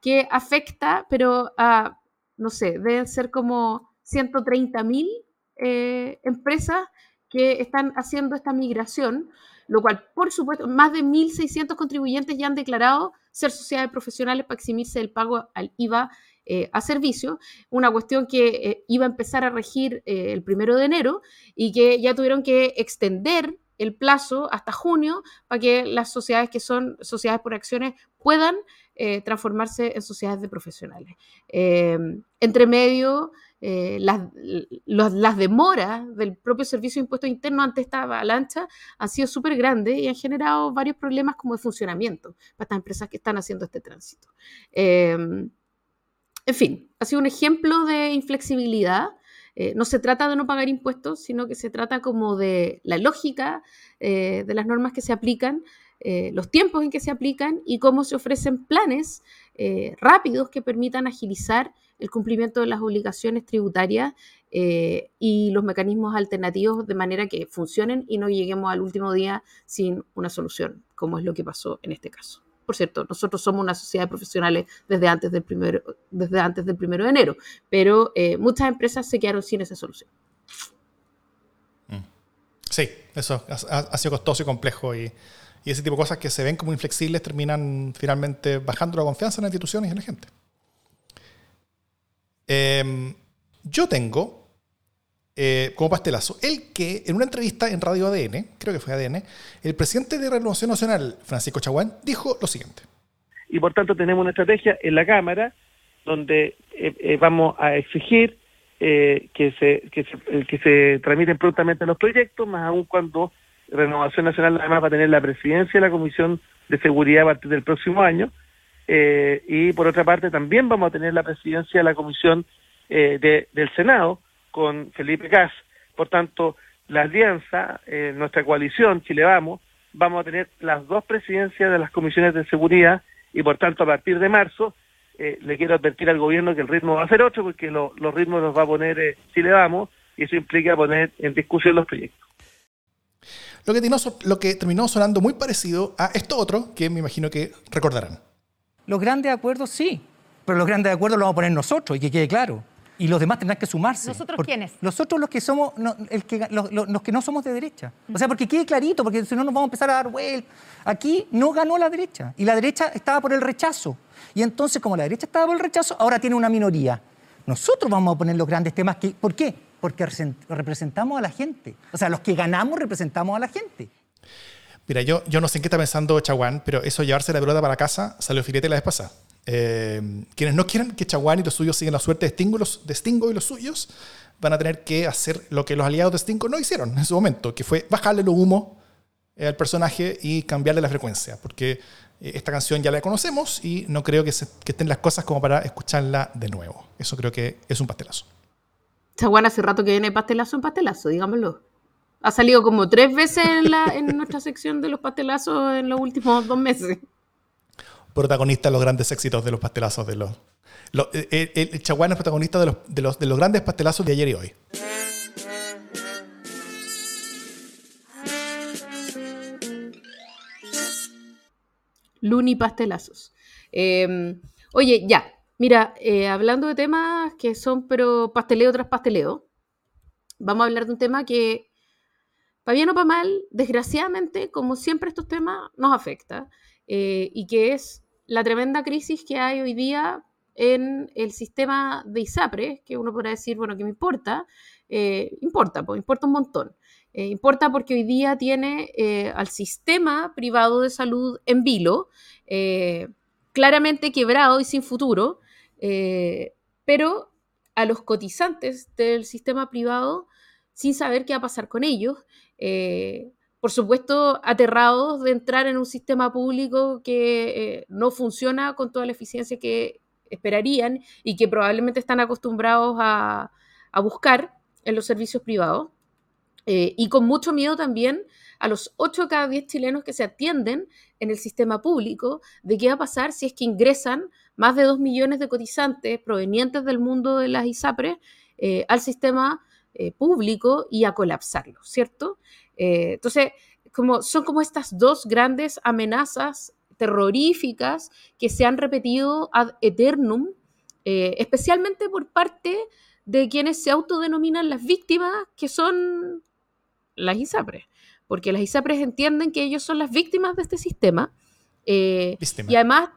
que afecta, pero a, no sé, deben ser como 130 mil eh, empresas que están haciendo esta migración, lo cual, por supuesto, más de 1.600 contribuyentes ya han declarado ser sociedades profesionales para eximirse del pago al IVA eh, a servicio, una cuestión que eh, iba a empezar a regir eh, el primero de enero y que ya tuvieron que extender el plazo hasta junio para que las sociedades que son sociedades por acciones puedan transformarse en sociedades de profesionales. entre medio, eh, las, demoras del propio Servicio de Impuestos Internos ante esta avalancha han sido súper grandes y han generado varios problemas como de funcionamiento para estas empresas que están haciendo este tránsito. En fin, ha sido un ejemplo de inflexibilidad. Eh, no se trata de no pagar impuestos, sino que se trata como de la lógica eh, de las normas que se aplican, los tiempos en que se aplican y cómo se ofrecen planes rápidos que permitan agilizar el cumplimiento de las obligaciones tributarias eh, y los mecanismos alternativos de manera que funcionen y no lleguemos al último día sin una solución, como es lo que pasó en este caso. Por cierto, nosotros somos una sociedad de profesionales desde antes del primero, desde antes del primero de enero, pero eh, muchas empresas se quedaron sin esa solución. Mm. Sí, eso ha, sido costoso y complejo y, y ese tipo de cosas que se ven como inflexibles terminan finalmente bajando la confianza en las instituciones y en la gente. Em, yo tengo eh, como pastelazo el que en una entrevista en Radio ADN, creo que fue ADN, el presidente de Renovación Nacional, Francisco Chaguán, dijo lo siguiente. Y por tanto tenemos una estrategia en la Cámara donde eh, eh, vamos a exigir que, se, que, se, que tramiten prontamente los proyectos, más aún cuando Renovación Nacional además va a tener la presidencia de la Comisión de Seguridad a partir del próximo año eh, y por otra parte también vamos a tener la presidencia de la Comisión eh, de, del Senado con Felipe Gas. Por tanto, la alianza, eh, nuestra coalición, Chile Vamos, vamos a tener las dos presidencias de las comisiones de seguridad y por tanto a partir de marzo le quiero advertir al gobierno que el ritmo va a ser otro porque los ritmos los va a poner Chile Vamos y eso implica poner en discusión los proyectos. Lo que, lo que terminó sonando muy parecido a esto otro que me imagino que recordarán. Los grandes acuerdos sí, pero los grandes acuerdos los vamos a poner nosotros y que quede claro. Y los demás tendrán que sumarse. ¿Nosotros quiénes? Nosotros los que somos, no, el que, los, que no somos de derecha. O sea, porque quede clarito, porque si no nos vamos a empezar a dar vueltas. Aquí no ganó la derecha y la derecha estaba por el rechazo. Y entonces, como la derecha estaba por el rechazo, ahora tiene una minoría. Nosotros vamos a poner los grandes temas. Que, ¿Por qué? Porque representamos a la gente. O sea, los que ganamos representamos a la gente. Mira, yo, yo no sé en qué está pensando Chaguán, pero eso llevarse la pelota para casa salió filete la vez pasada. Eh, quienes no quieran que Chaguán y los suyos sigan la suerte de Stingo, los, de Stingo y los suyos van a tener que hacer lo que los aliados de Stingo no hicieron en su momento, que fue bajarle los humo eh, al personaje y cambiarle la frecuencia, porque eh, esta canción ya la conocemos y no creo que, que estén las cosas como para escucharla de nuevo. Eso creo que es un pastelazo. Esta hace rato que viene pastelazo en pastelazo, digámoslo. Ha salido como tres veces en, la, en nuestra sección de los pastelazos en los últimos dos meses. Protagonista de los grandes éxitos de los pastelazos de los. Eh, eh, el, el es protagonista de los, de, los, de los grandes pastelazos de ayer y hoy. Luni Pastelazos. Em, oye, ya, mira, eh, hablando de temas que son pero pasteleo tras pasteleo, vamos a hablar de un tema que, para bien o para mal, desgraciadamente, como siempre estos temas, nos afecta, eh, y que es la tremenda crisis que hay hoy día en el sistema de ISAPRE, que uno podrá decir, bueno, que me importa, eh, importa, pues importa un montón. Importa porque hoy día tiene al sistema privado de salud en vilo, claramente quebrado y sin futuro, pero a los cotizantes del sistema privado sin saber qué va a pasar con ellos. por supuesto, aterrados de entrar en un sistema público que no funciona con toda la eficiencia que esperarían y que probablemente están acostumbrados a, buscar en los servicios privados. Eh, y con mucho miedo también a los 8 de cada 10 chilenos que se atienden en el sistema público de qué va a pasar si es que ingresan más de 2 millones de cotizantes provenientes del mundo de las ISAPRES eh, al sistema eh, público y a colapsarlo, ¿cierto? entonces, como, son como estas dos grandes amenazas terroríficas que se han repetido ad eternum, eh, especialmente por parte de quienes se autodenominan las víctimas, que son las ISAPRES, porque las ISAPRES entienden que ellos son las víctimas de este sistema eh, y además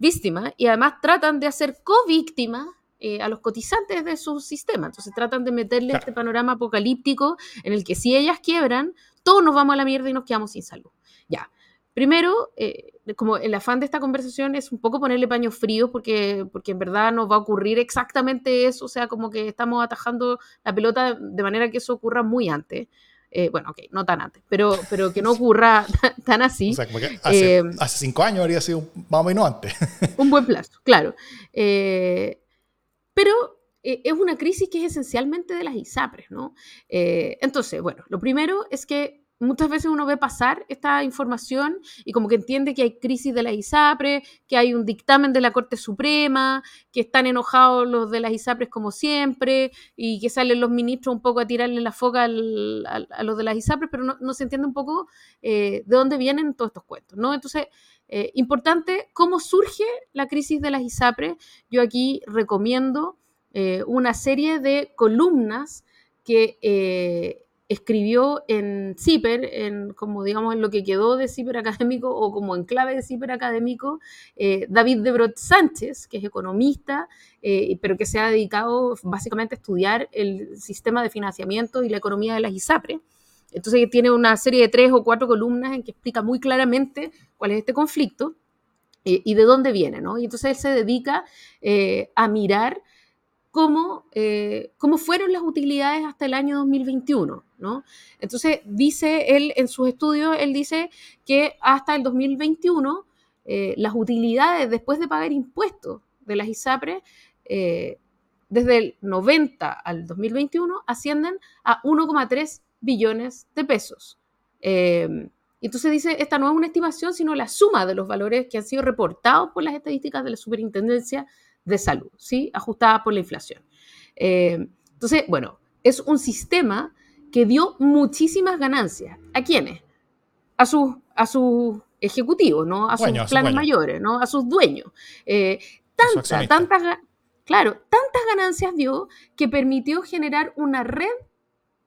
víctimas y además tratan de hacer co-víctimas eh, a los cotizantes de su sistema. Entonces tratan de meterle este panorama apocalíptico en el que si ellas quiebran, todos nos vamos a la mierda y nos quedamos sin salud. Ya. Primero, eh, como el afán de esta conversación es un poco ponerle paños fríos porque, porque en verdad nos va a ocurrir exactamente eso, o sea, como que estamos atajando la pelota de manera que eso ocurra muy antes. Eh, bueno, ok, no tan antes, pero, pero que no ocurra tan, así. O sea, como que hace, eh, hace, cinco años habría sido más o menos antes. un buen plazo, claro. pero es una crisis que es esencialmente de las ISAPRES, ¿no? entonces, bueno, lo primero es que muchas veces uno ve pasar esta información y como que entiende que hay crisis de la ISAPRE, que hay un dictamen de la Corte Suprema, que están enojados los de las ISAPRES como siempre y que salen los ministros un poco a tirarle la foca a los de las ISAPRES, pero no, se entiende un poco eh, de dónde vienen todos estos cuentos, ¿no? Entonces, eh, importante cómo surge la crisis de las ISAPRES. Yo aquí recomiendo eh, una serie de columnas que escribió en CIPER, en, como digamos en lo que quedó de CIPER académico o como en clave de CIPER académico, eh, David Debrot Sánchez, que es economista, eh, pero que se ha dedicado básicamente a estudiar el sistema de financiamiento y la economía de las ISAPRE. Entonces tiene una serie de tres o cuatro columnas en que explica muy claramente cuál es este conflicto eh, y de dónde viene, ¿no? Y entonces él se dedica a mirar cómo, cómo fueron las utilidades hasta el año 2021. Entonces, dice él en sus estudios, él dice que hasta el 2021 eh, las utilidades después de pagar impuestos de las ISAPRES, eh, desde el 90 al 2021, ascienden a 1,3 billones de pesos. Eh, entonces dice, esta no es una estimación, sino la suma de los valores que han sido reportados por las estadísticas de la Superintendencia de Salud, ¿sí? ajustadas por la inflación. entonces, bueno, es un sistema que dio muchísimas ganancias. ¿A quiénes? A sus, a sus ejecutivos, ¿no? A sus planes mayores, ¿no? A sus dueños. Eh, tantas, tantas, claro, tantas ganancias dio que permitió generar una red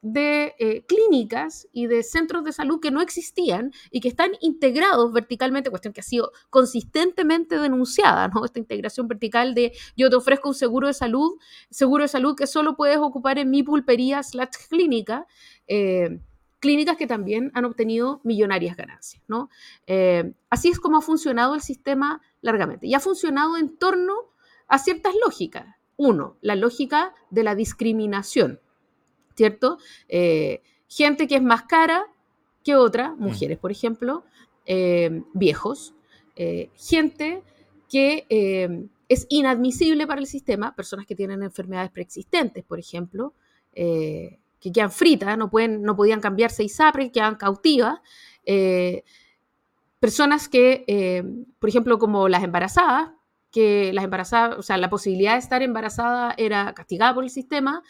de eh, clínicas y de centros de salud que no existían y que están integrados verticalmente, cuestión que ha sido consistentemente denunciada, ¿no? Esta integración vertical de yo te ofrezco un seguro de salud, seguro de salud que solo puedes ocupar en mi pulpería slash clínica, eh, clínicas que también han obtenido millonarias ganancias, ¿no? Eh, así es como ha funcionado el sistema largamente y ha funcionado en torno a ciertas lógicas. Uno, la lógica de la discriminación ¿cierto? Eh, gente que es más cara que otra, mm. mujeres, por ejemplo, eh, viejos, eh, gente que es inadmisible para el sistema, personas que tienen enfermedades preexistentes, por ejemplo, que quedan fritas, no, pueden, no podían cambiarse ISAPRE, quedan cautivas, personas que, por ejemplo, como las embarazadas, que las embarazadas, o sea, la posibilidad de estar embarazada era castigada por el sistema,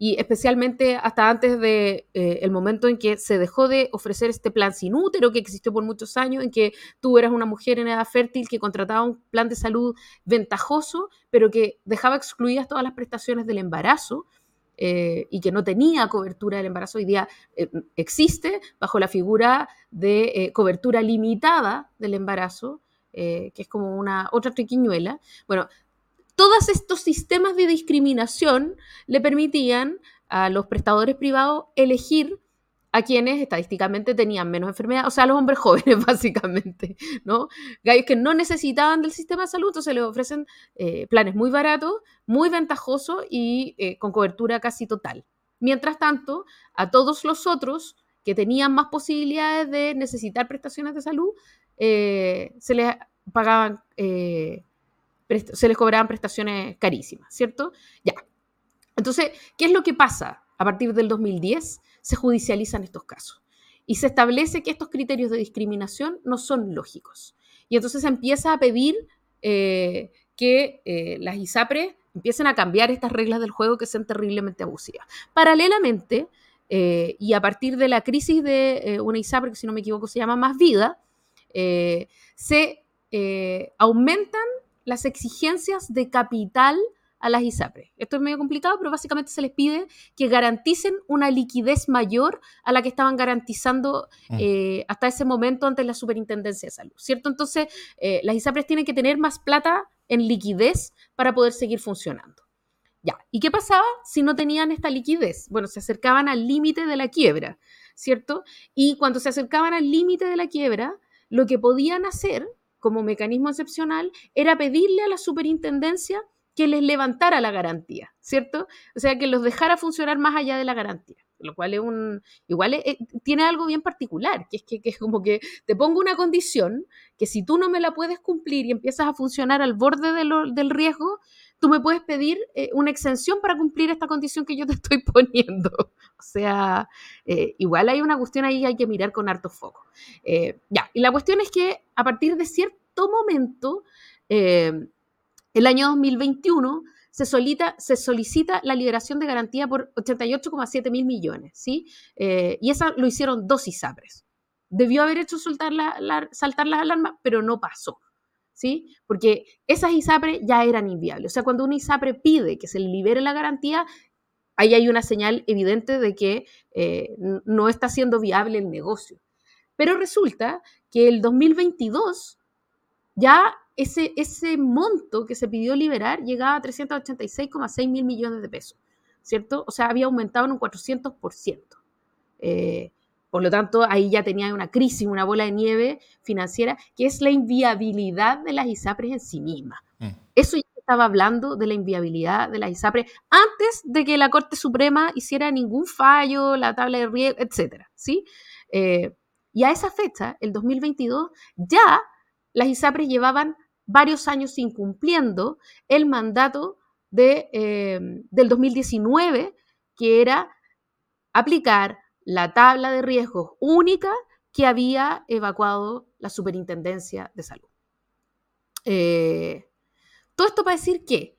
y especialmente hasta antes de eh, el momento en que se dejó de ofrecer este plan sin útero que existió por muchos años, en que tú eras una mujer en edad fértil que contrataba un plan de salud ventajoso, pero que dejaba excluidas todas las prestaciones del embarazo. Eh, y que no tenía cobertura del embarazo, hoy día eh, existe bajo la figura de cobertura limitada del embarazo, que es como una otra triquiñuela. Bueno, todos estos sistemas de discriminación le permitían a los prestadores privados elegir a quienes estadísticamente tenían menos enfermedad, o sea, a los hombres jóvenes, básicamente, ¿no? Gallos que no necesitaban del sistema de salud, entonces les ofrecen eh, planes muy baratos, muy ventajosos y eh, con cobertura casi total. Mientras tanto, a todos los otros que tenían más posibilidades de necesitar prestaciones de salud, eh, se les pagaban se les cobraban prestaciones carísimas, ¿cierto? Ya. Entonces, ¿qué es lo que pasa? A partir del 2010 se judicializan estos casos y se establece que estos criterios de discriminación no son lógicos. Y entonces se empieza a pedir eh, que eh, las ISAPRES empiecen a cambiar estas reglas del juego que sean terriblemente abusivas. Paralelamente, eh, y a partir de la crisis de una ISAPRE, que si no me equivoco se llama Más Vida, se aumentan las exigencias de capital a las ISAPRES. Esto es medio complicado, pero básicamente se les pide que garanticen una liquidez mayor a la que estaban garantizando mm. eh, hasta ese momento ante la Superintendencia de Salud, ¿cierto? Entonces, eh, las ISAPRES tienen que tener más plata en liquidez para poder seguir funcionando. Ya, ¿y qué pasaba si no tenían esta liquidez? Bueno, se acercaban al límite de la quiebra, ¿cierto? Y cuando se acercaban al límite de la quiebra, lo que podían hacer como mecanismo excepcional era pedirle a la superintendencia que les levantara la garantía, ¿cierto? O sea, que los dejara funcionar más allá de la garantía, lo cual es un, igual tiene algo bien particular, que es que, es como que te pongo una condición que si tú no me la puedes cumplir y empiezas a funcionar al borde del riesgo, tú me puedes pedir eh, una exención para cumplir esta condición que yo te estoy poniendo. O sea, eh, igual hay una cuestión ahí que hay que mirar con harto foco. Eh, ya, y la cuestión es que a partir de cierto momento, el año 2021, se, solicita, se solicita la liberación de garantía por 88,7 mil millones, ¿sí? y eso lo hicieron dos ISAPRES. Debió haber hecho saltar las alarmas, pero no pasó. ¿Sí? Porque esas ISAPRE ya eran inviables. O sea, cuando una ISAPRE pide que se le libere la garantía, ahí hay una señal evidente de que eh, no está siendo viable el negocio. Pero resulta que el 2022 ya ese, ese monto que se pidió liberar llegaba a 386,6 mil millones de pesos, ¿cierto? O sea, había aumentado en un 400%. Eh, por lo tanto, ahí ya tenía una crisis, una bola de nieve financiera, que es la inviabilidad de las ISAPRES en sí mismas. Mm. Eso ya estaba hablando de la inviabilidad de las ISAPRES antes de que la Corte Suprema hiciera ningún fallo, la tabla de riesgo, etc. ¿sí? Eh, y a esa fecha, el 2022, ya las ISAPRES llevaban varios años incumpliendo el mandato de, eh, del 2019, que era aplicar la tabla de riesgos única que había evacuado la Superintendencia de Salud. Eh, todo esto para decir que,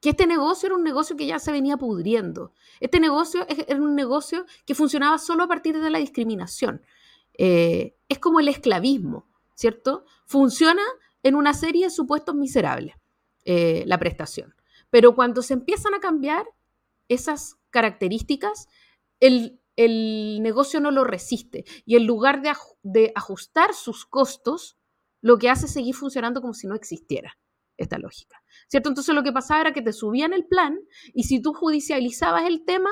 que este negocio era un negocio que ya se venía pudriendo. Este negocio era un negocio que funcionaba solo a partir de la discriminación. Eh, es como el esclavismo, ¿cierto? Funciona en una serie de supuestos miserables, eh, la prestación. Pero cuando se empiezan a cambiar esas características, el, el negocio no lo resiste y en lugar de, ajustar sus costos, lo que hace es seguir funcionando como si no existiera esta lógica. ¿Cierto? Entonces lo que pasaba era que te subían el plan y si tú judicializabas el tema,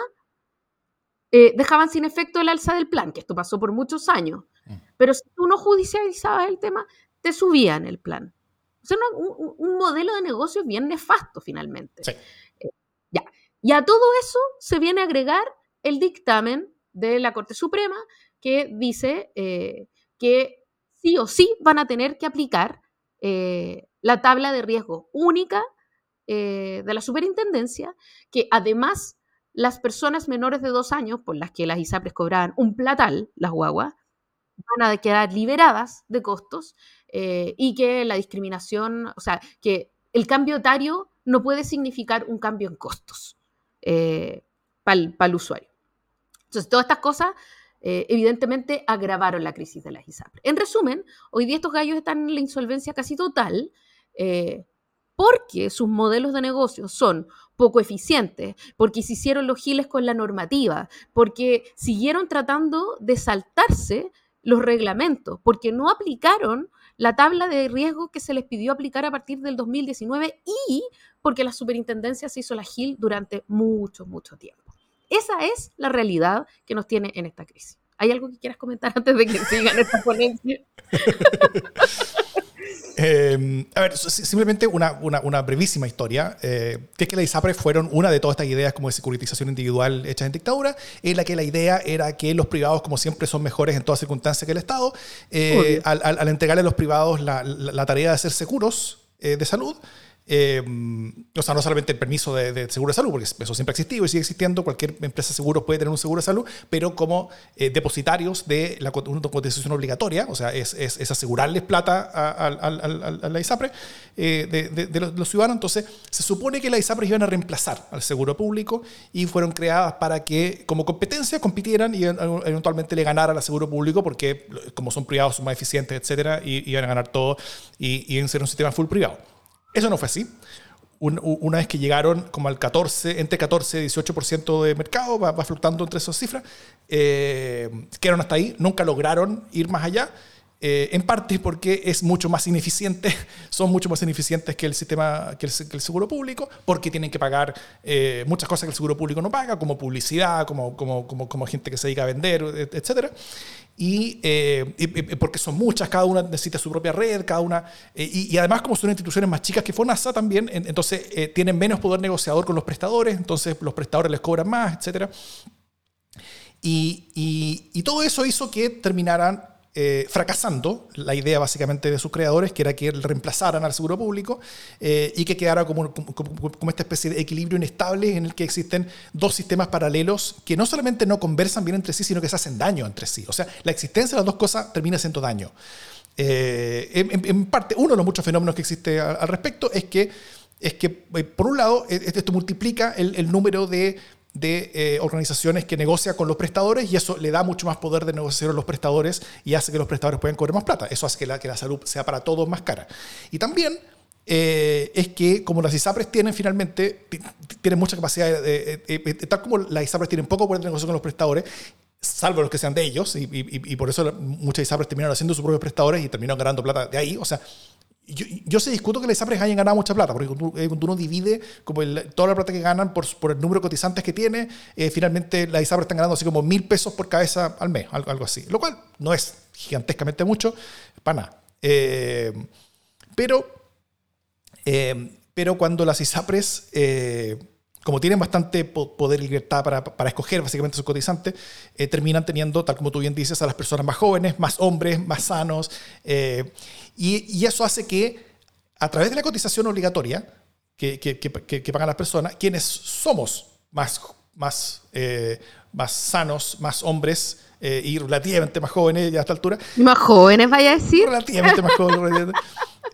eh, dejaban sin efecto el alza del plan, que esto pasó por muchos años. Mm. Pero si tú no judicializabas el tema, te subían el plan. O sea, un, modelo de negocio bien nefasto finalmente. Eh, ya. Y a todo eso se viene a agregar el dictamen de la Corte Suprema que dice eh, que sí o sí van a tener que aplicar eh, la tabla de riesgo única eh, de la superintendencia, que además las personas menores de dos años, por las que las ISAPRES cobraban un platal, las guaguas, van a quedar liberadas de costos y que la discriminación, o sea, que el cambio etario no puede significar un cambio en costos. para el usuario. Entonces, todas estas cosas eh, evidentemente agravaron la crisis de las ISAPRES. En resumen, hoy día estos gallos están en la insolvencia casi total eh, porque sus modelos de negocio son poco eficientes, porque se hicieron los giles con la normativa, porque siguieron tratando de saltarse los reglamentos, porque no aplicaron la tabla de riesgo que se les pidió aplicar a partir del 2019 y porque la superintendencia se hizo la GIL durante mucho, mucho tiempo. Esa es la realidad que nos tiene en esta crisis. ¿Hay algo que quieras comentar antes de que sigan esta ponencia? Eh, a ver, simplemente una, una, brevísima historia, eh, que es que las ISAPRES fueron una de todas estas ideas como de securitización individual hechas en dictadura, en la que la idea era que los privados, como siempre, son mejores en todas circunstancias que el Estado, eh, al, al, entregarle a los privados la, la, tarea de ser seguros de salud, eh, o sea, no solamente el permiso de, seguro de salud, porque eso siempre ha existido y sigue existiendo, cualquier empresa de seguros puede tener un seguro de salud, pero como eh, depositarios de la cotización obligatoria, o sea, es, es, asegurarles plata a, la ISAPRE eh, de, los, ciudadanos. Entonces, se supone que la ISAPRE iban a reemplazar al seguro público y fueron creadas para que, como competencia, compitieran y eventualmente le ganaran al seguro público, porque como son privados, son más eficientes, etcétera, y iban a ganar todo y, y a ser un sistema full privado. Eso no fue así. una vez que llegaron como al 14, entre 14 y 18% de mercado, va, fluctuando entre esas cifras, eh, quedaron hasta ahí, nunca lograron ir más allá. Eh, en parte porque es mucho más ineficiente, son mucho más ineficientes que el sistema, que el, seguro público, porque tienen que pagar eh, muchas cosas que el seguro público no paga, como publicidad, como, como, como, como gente que se dedica a vender, etc. Eh, y, porque son muchas, cada una necesita su propia red, cada una, y, además como son instituciones más chicas que FONASA también, entonces tienen menos poder negociador con los prestadores, entonces los prestadores les cobran más, etc. Y, y todo eso hizo que terminaran eh, fracasando la idea básicamente de sus creadores, que era que reemplazaran al seguro público eh, y que quedara como, como, esta especie de equilibrio inestable en el que existen dos sistemas paralelos que no solamente no conversan bien entre sí, sino que se hacen daño entre sí. O sea, la existencia de las dos cosas termina siendo daño. Eh, en, parte, uno de los muchos fenómenos que existe al, respecto es que, es que, por un lado, e, esto multiplica el número de de eh, organizaciones que negocia con los prestadores y eso le da mucho más poder de negociar a los prestadores y hace que los prestadores puedan cobrar más plata. Eso hace que la, que la salud sea para todos más cara. Y también eh, es que como las ISAPRES tienen finalmente, tienen mucha capacidad, de, tal como las ISAPRES tienen poco poder de negociación con los prestadores, salvo los que sean de ellos, y, y por eso muchas ISAPRES terminaron haciendo sus propios prestadores y terminaron ganando plata de ahí. O sea, yo, yo se discuto que las ISAPRES hayan ganado mucha plata, porque cuando, eh, uno divide como toda la plata que ganan por, por el número de cotizantes que tiene, eh, finalmente las ISAPRES están ganando así como mil pesos por cabeza al mes, algo, algo así. Lo cual no es gigantescamente mucho, para nada. Eh, pero, pero cuando las ISAPRES como tienen bastante poder y libertad para, para escoger básicamente sus cotizantes, eh, terminan teniendo, tal como tú bien dices, a las personas más jóvenes, más hombres, más sanos. Eh, y, y, eso hace que a través de la cotización obligatoria que, que, que, pagan las personas, quienes somos más, más, eh, más sanos, más hombres, y relativamente más jóvenes ya a esta altura. Más jóvenes, vaya a decir. Relativamente más jóvenes.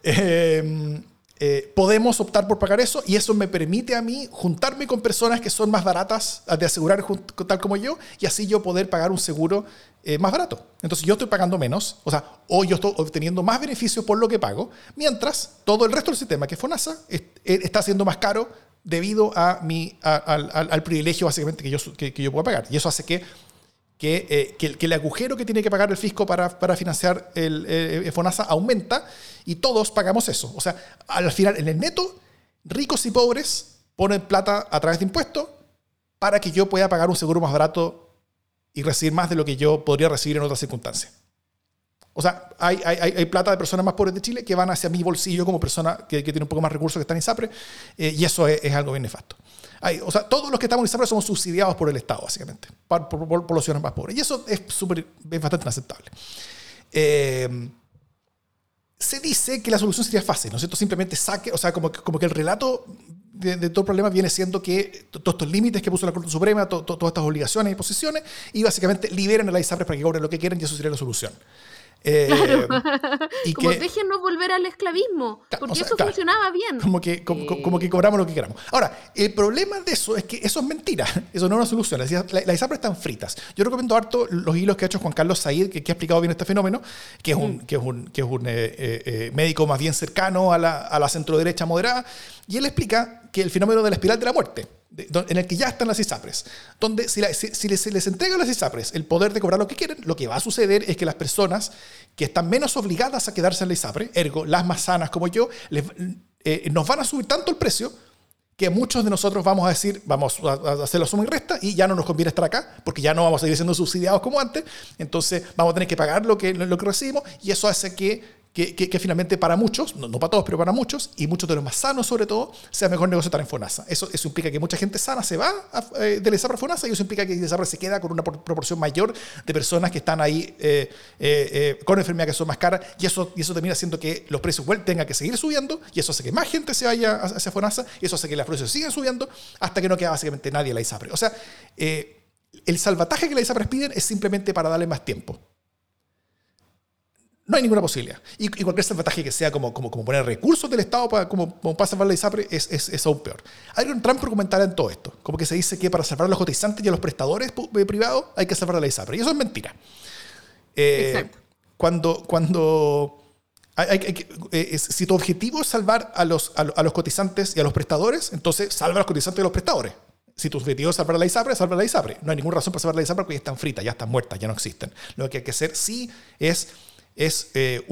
Eh, podemos optar por pagar eso y eso me permite a mí juntarme con personas que son más baratas de asegurar tal como yo y así yo poder pagar un seguro eh, más barato. Entonces yo estoy pagando menos, o sea, o yo estoy obteniendo más beneficios por lo que pago, mientras todo el resto del sistema, que es FONASA, eh, está siendo más caro debido a mi, al, privilegio básicamente que yo, que, que yo puedo pagar. Y eso hace que eh, que, el, agujero que tiene que pagar el fisco para, para financiar el, eh, FONASA aumenta y todos pagamos eso. O sea, al final, en el neto, ricos y pobres ponen plata a través de impuestos para que yo pueda pagar un seguro más barato y recibir más de lo que yo podría recibir en otras circunstancias. O sea, hay, hay, hay, plata de personas más pobres de Chile que van hacia mi bolsillo como persona que, que tiene un poco más recursos que están en ISAPRE, eh, y eso es, es, algo bien nefasto o sea, todos los que estamos en ISAPRE somos subsidiados por el Estado, básicamente, por, por, los ciudadanos más pobres. Y eso es, super, es bastante inaceptable. Eh, se dice que la solución sería fácil, ¿no es cierto? Simplemente saque, o sea, como, como que el relato de, todo el problema viene siendo que todos estos límites que puso la Corte Suprema, todas estas obligaciones y posiciones, y básicamente liberen a la ISAPRE para que cobren lo que quieran y eso sería la solución. Eh, y como que, déjennos volver al esclavismo, porque eso funcionaba bien. Como que, como, que cobramos lo que queramos. Ahora, el problema de eso es que eso es mentira, eso no es una solución. Las, las ISAPRES están fritas. Yo recomiendo harto los hilos que ha hecho Juan Carlos Said, que, ha explicado bien este fenómeno, que es un, mm. que es un, que es un médico más bien cercano a la, a la centro derecha moderada, y él explica que el fenómeno de la espiral de la muerte, en el que ya están las ISAPRES, donde si, les, se les entrega las ISAPRES el poder de cobrar lo que quieren, lo que va a suceder es que las personas que están menos obligadas a quedarse en la ISAPRE, ergo las más sanas como yo, eh, nos van a subir tanto el precio que muchos de nosotros vamos a decir, vamos a hacer la suma y resta y ya no nos conviene estar acá porque ya no vamos a seguir siendo subsidiados como antes, entonces vamos a tener que pagar lo que, lo que recibimos y eso hace que que, finalmente para muchos, no, para todos, pero para muchos, y muchos de los más sanos sobre todo, sea mejor negocio estar en FONASA. Eso, eso implica que mucha gente sana se va eh, del a FONASA y eso implica que el ESAPRE se queda con una proporción mayor de personas que están ahí eh, eh, con enfermedades que son más caras y eso, y eso termina haciendo que los precios tengan que seguir subiendo y eso hace que más gente se vaya hacia FONASA y eso hace que los precios sigan subiendo hasta que no queda básicamente nadie en la ISAPRE. O sea, el salvataje que la ISAPRE piden es simplemente para darle más tiempo. No hay ninguna posibilidad. Y, cualquier salvataje que sea como, como, como poner recursos del Estado para, como, como para salvar la ISAPRE es, es, es, aún peor. Hay un trampo argumental en todo esto. Como que se dice que para salvar a los cotizantes y a los prestadores eh, privados hay que salvar a la ISAPRE. Y eso es mentira. Eh, Exacto. Cuando, cuando eh, si tu objetivo es salvar a los, a, los cotizantes y a los prestadores, entonces salva a los cotizantes y a los prestadores. Si tu objetivo es salvar a la ISAPRE, salva a la ISAPRE. No hay ninguna razón para salvar a la ISAPRE porque ya están fritas, ya están muertas, ya no existen. Lo que hay que hacer sí es es, eh,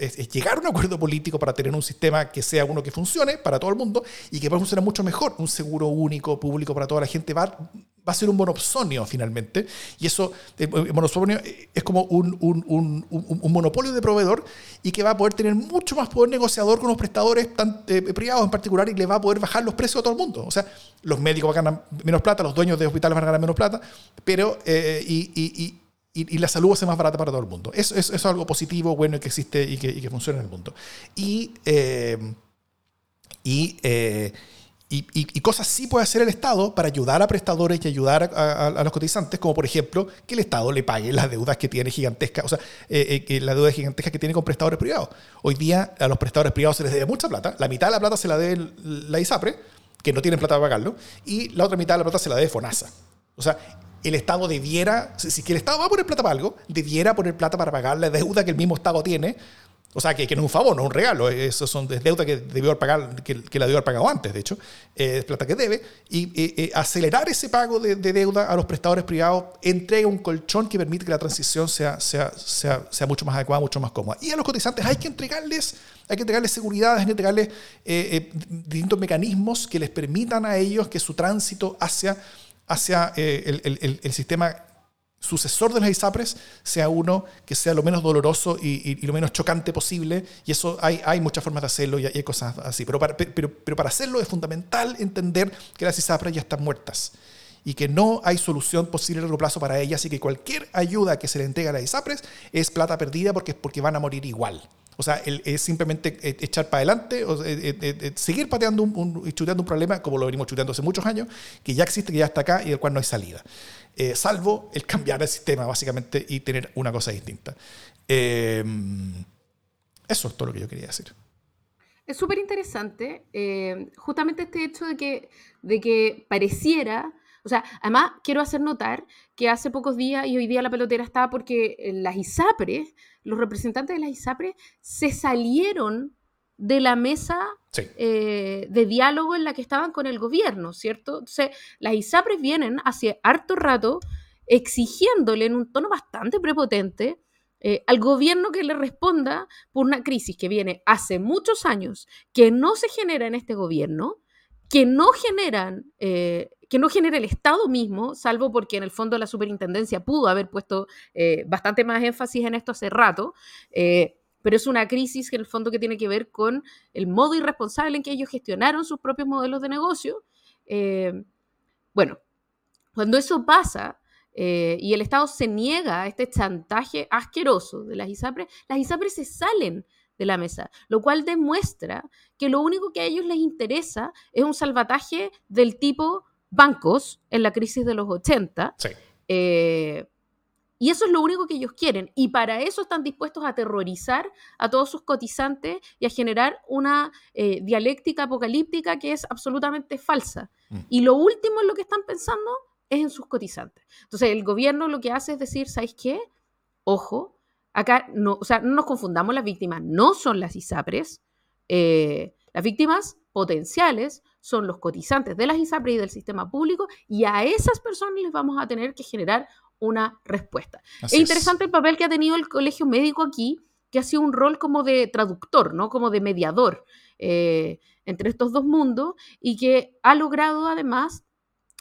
es, llegar a un acuerdo político para tener un sistema que sea uno que funcione para todo el mundo y que pueda funcionar mucho mejor. Un seguro único, público para toda la gente va, va a ser un monopsonio finalmente. Y eso, el monopolio es como un, monopolio de proveedor y que va a poder tener mucho más poder negociador con los prestadores eh, privados en particular y le va a poder bajar los precios a todo el mundo. O sea, los médicos van a ganar menos plata, los dueños de hospitales van a ganar menos plata, pero eh, y, la salud va a ser más barata para todo el mundo. Eso, es algo positivo, bueno, que existe y que, funciona en el mundo. Y, eh, eh, y, y, cosas sí puede hacer el Estado para ayudar a prestadores y ayudar a, los cotizantes, como por ejemplo que el Estado le pague las deudas que tiene gigantescas, o sea, eh, eh la deuda gigantesca que tiene con prestadores privados. Hoy día a los prestadores privados se les debe mucha plata, la mitad de la plata se la debe la ISAPRE, que no tienen plata para pagarlo, y la otra mitad de la plata se la debe FONASA. O sea, el Estado debiera, si, que el Estado va a poner plata para algo, debiera poner plata para pagar la deuda que el mismo Estado tiene. O sea, que, no es un favor, no es un regalo. Eso son deuda que debió haber que, la debió haber pagado antes, de hecho. es plata que debe. Y acelerar ese pago de, deuda a los prestadores privados entrega un colchón que permite que la transición sea, sea, sea, sea mucho más adecuada, mucho más cómoda. Y a los cotizantes hay que entregarles, hay que entregarles seguridad, hay que entregarles eh, eh, distintos mecanismos que les permitan a ellos que su tránsito hacia hacia eh, el, sistema sucesor de las ISAPRES sea uno que sea lo menos doloroso y, lo menos chocante posible. Y eso hay, hay muchas formas de hacerlo y hay, cosas así. Pero para, pero, pero para hacerlo es fundamental entender que las ISAPRES ya están muertas y que no hay solución posible a largo plazo para ellas y que cualquier ayuda que se le entregue a las ISAPRES es plata perdida porque, porque van a morir igual. O sea, es simplemente e, echar para adelante, o, e, e, seguir pateando y chuteando un problema, como lo venimos chuteando hace muchos años, que ya existe, que ya está acá y del cual no hay salida. Eh, salvo el cambiar el sistema, básicamente, y tener una cosa distinta. Em, eso es todo lo que yo quería decir. Es súper interesante, eh, justamente este hecho de que, de que pareciera o sea, además quiero hacer notar que hace pocos días y hoy día la pelotera está porque eh, las ISAPRES, los representantes de las ISAPRES se salieron de la mesa eh, de diálogo en la que estaban con el gobierno, ¿cierto? Entonces, las ISAPRES vienen hace harto rato exigiéndole en un tono bastante prepotente eh, al gobierno que le responda por una crisis que viene hace muchos años, que no se genera en este gobierno, que no generan que no genera el Estado mismo, salvo porque en el fondo la superintendencia pudo haber puesto eh, bastante más énfasis en esto hace rato, eh, pero es una crisis que en el fondo que tiene que ver con el modo irresponsable en que ellos gestionaron sus propios modelos de negocio. Eh, bueno, cuando eso pasa y el Estado se niega a este chantaje asqueroso de las ISAPRES, las ISAPRES se salen de la mesa, lo cual demuestra que lo único que a ellos les interesa es un salvataje del tipo bancos en la crisis de los 80. Eh, Y eso es lo único que ellos quieren. Y para eso están dispuestos a aterrorizar a todos sus cotizantes y a generar una eh, dialéctica apocalíptica que es absolutamente falsa. Mm. Y lo último en lo que están pensando es en sus cotizantes. Entonces, el gobierno lo que hace es decir, ¿sabéis qué? Ojo, acá no, o sea, no nos confundamos, las víctimas no son las ISAPRES. eh, las víctimas potenciales son los cotizantes de las ISAPRES y del sistema público, y a esas personas les vamos a tener que generar una respuesta. Así es interesante el papel que ha tenido el colegio médico aquí, que ha sido un rol como de traductor, ¿no? Como de mediador eh, entre estos dos mundos y que ha logrado además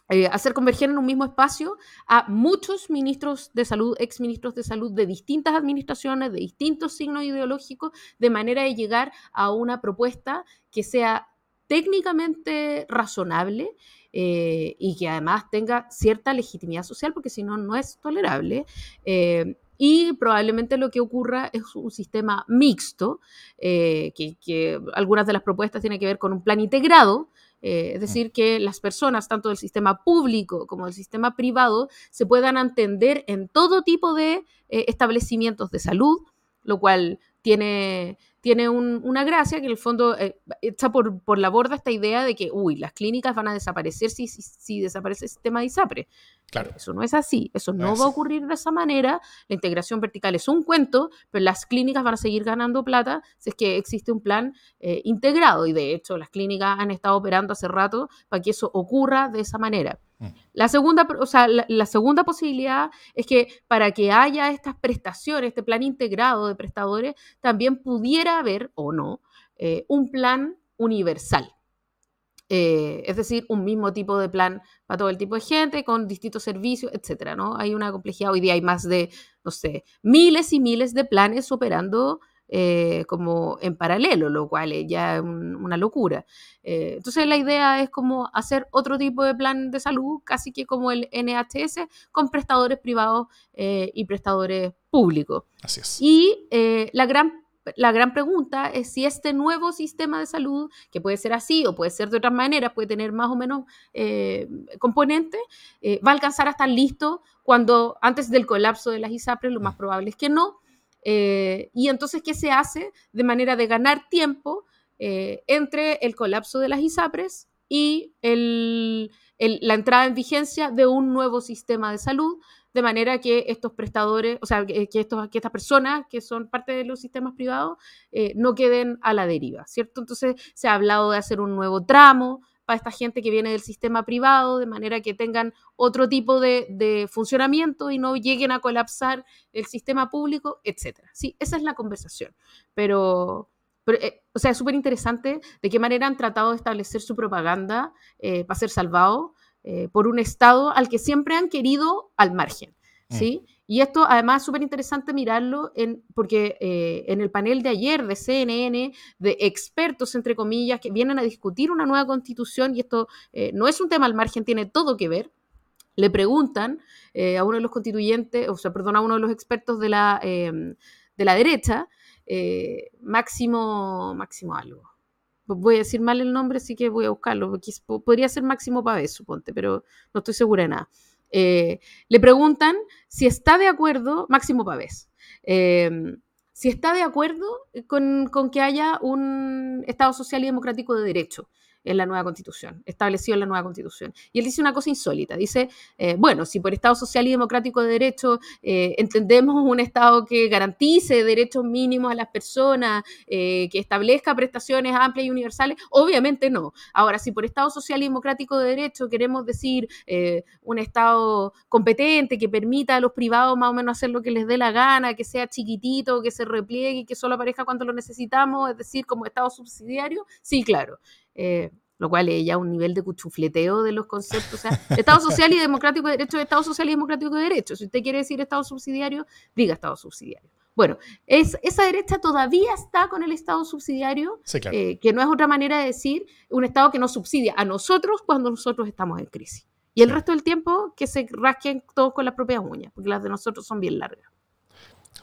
eh, hacer converger en un mismo espacio a muchos ministros de salud, exministros de salud de distintas administraciones, de distintos signos ideológicos, de manera de llegar a una propuesta que sea técnicamente razonable eh, y que además tenga cierta legitimidad social, porque si no, no es tolerable. Eh, y probablemente lo que ocurra es un sistema mixto, eh, que, que algunas de las propuestas tienen que ver con un plan integrado, es decir, que las personas, tanto del sistema público como del sistema privado, se puedan entender en todo tipo de establecimientos de salud, lo cual tiene, tiene un- una gracia que en el fondo eh, echa por, por la borda esta idea de que, uy, las clínicas van a desaparecer si, si, si desaparece el sistema de ISAPRE. Claro. Eso no es así, eso No va a ocurrir de esa manera. La integración vertical es un cuento, pero las clínicas van a seguir ganando plata si es que existe un plan eh, integrado. Y de hecho, las clínicas han estado operando hace rato para que eso ocurra de esa manera. Mm. La segunda, o sea, la, la segunda posibilidad es que para que haya estas prestaciones, este plan integrado de prestadores, también pudiera haber, o no, eh, un plan universal. Eh, es decir, un mismo tipo de plan para todo el tipo de gente, con distintos servicios, etcétera, ¿no? Hay una complejidad, hoy día hay más de, no sé, miles y miles de planes operando eh, como en paralelo, lo cual es ya un- una locura. Eh, entonces la idea es como hacer otro tipo de plan de salud, casi que como el NHS, con prestadores privados eh, y prestadores públicos. Así es. Y eh, la, gran, la gran pregunta es si este nuevo sistema de salud, que puede ser así o puede ser de otras maneras, puede tener más o menos eh, componentes, eh, va a alcanzar a estar listo cuando antes del colapso de las ISAPRES, lo más probable es que no. Eh, y entonces, ¿qué se hace de manera de ganar tiempo eh, entre el colapso de las ISAPRES y el- la entrada en vigencia de un nuevo sistema de salud? de manera que estos prestadores, o sea, que, estos, que estas personas que son parte de los sistemas privados eh, no queden a la deriva, ¿cierto? Entonces se ha hablado de hacer un nuevo tramo para esta gente que viene del sistema privado, de manera que tengan otro tipo de, de funcionamiento y no lleguen a colapsar el sistema público, etcétera. Sí, esa es la conversación. Pero, pero eh, o sea, es súper interesante de qué manera han tratado de establecer su propaganda eh, para ser salvados eh, por un Estado al que siempre han querido al margen, ¿sí? Y esto además es súper interesante mirarlo en, porque eh, en el panel de ayer de CNN, de expertos, entre comillas, que vienen a discutir una nueva constitución, y esto eh, no es un tema al margen, tiene todo que ver, le preguntan eh, a uno de los constituyentes, o sea, perdón, a uno de los expertos de la, de la derecha, eh, Máximo, Máximo algo. Voy a decir mal el nombre, así que voy a buscarlo. porque Podría ser Máximo Pavés, suponte, pero no estoy segura de nada. Eh, le preguntan si está de acuerdo, Máximo Pavés, eh, si está de acuerdo con, con que haya un Estado social y democrático de derecho en la nueva constitución, establecido en la nueva constitución. Y él dice una cosa insólita, dice, eh, bueno, si por Estado social y democrático de derecho eh, entendemos un Estado que garantice derechos mínimos a las personas, eh, que establezca prestaciones amplias y universales, obviamente no. Ahora, si por Estado social y democrático de derecho queremos decir eh, un Estado competente, que permita a los privados más o menos hacer lo que les dé la gana, que sea chiquitito, que se repliegue, que solo aparezca cuando lo necesitamos, es decir, como Estado subsidiario, sí, claro. Eh, lo cual es ya un nivel de cuchufleteo de los conceptos. O sea, Estado social y democrático de derecho, Estado social y democrático de derecho. Si usted quiere decir Estado subsidiario, diga Estado subsidiario. Bueno, es, esa derecha todavía está con el Estado subsidiario, Sí, claro. eh, que no es otra manera de decir un Estado que nos subsidia a nosotros cuando nosotros estamos en crisis. Y el Sí. resto del tiempo que se rasquen todos con las propias uñas, porque las de nosotros son bien largas.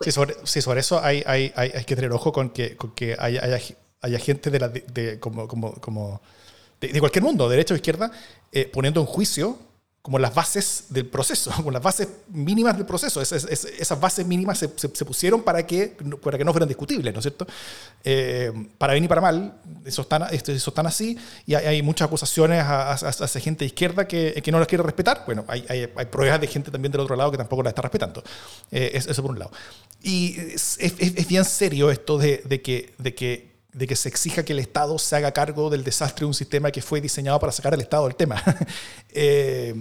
Sí, sobre, sí, sobre eso hay, hay, hay, hay que tener ojo con que, con que haya, haya, haya gente de la, de, como, como, como de, de cualquier mundo, derecha o izquierda, eh, poniendo en juicio como las bases del proceso, como las bases mínimas del proceso. esas bases mínimas se, pusieron para que, para que no fueran discutibles, ¿no es cierto? Eh, para bien y para mal, eso están, eso están así, y hay, muchas acusaciones hacia gente de izquierda que, que, no las quiere respetar. Bueno, hay, hay, hay, pruebas de gente también del otro lado que tampoco las está respetando. Eh, eso por un lado. Y es, es bien serio esto de, de que, de que de que se exija que el Estado se haga cargo del desastre de un sistema que fue diseñado para sacar al Estado del tema. Eh,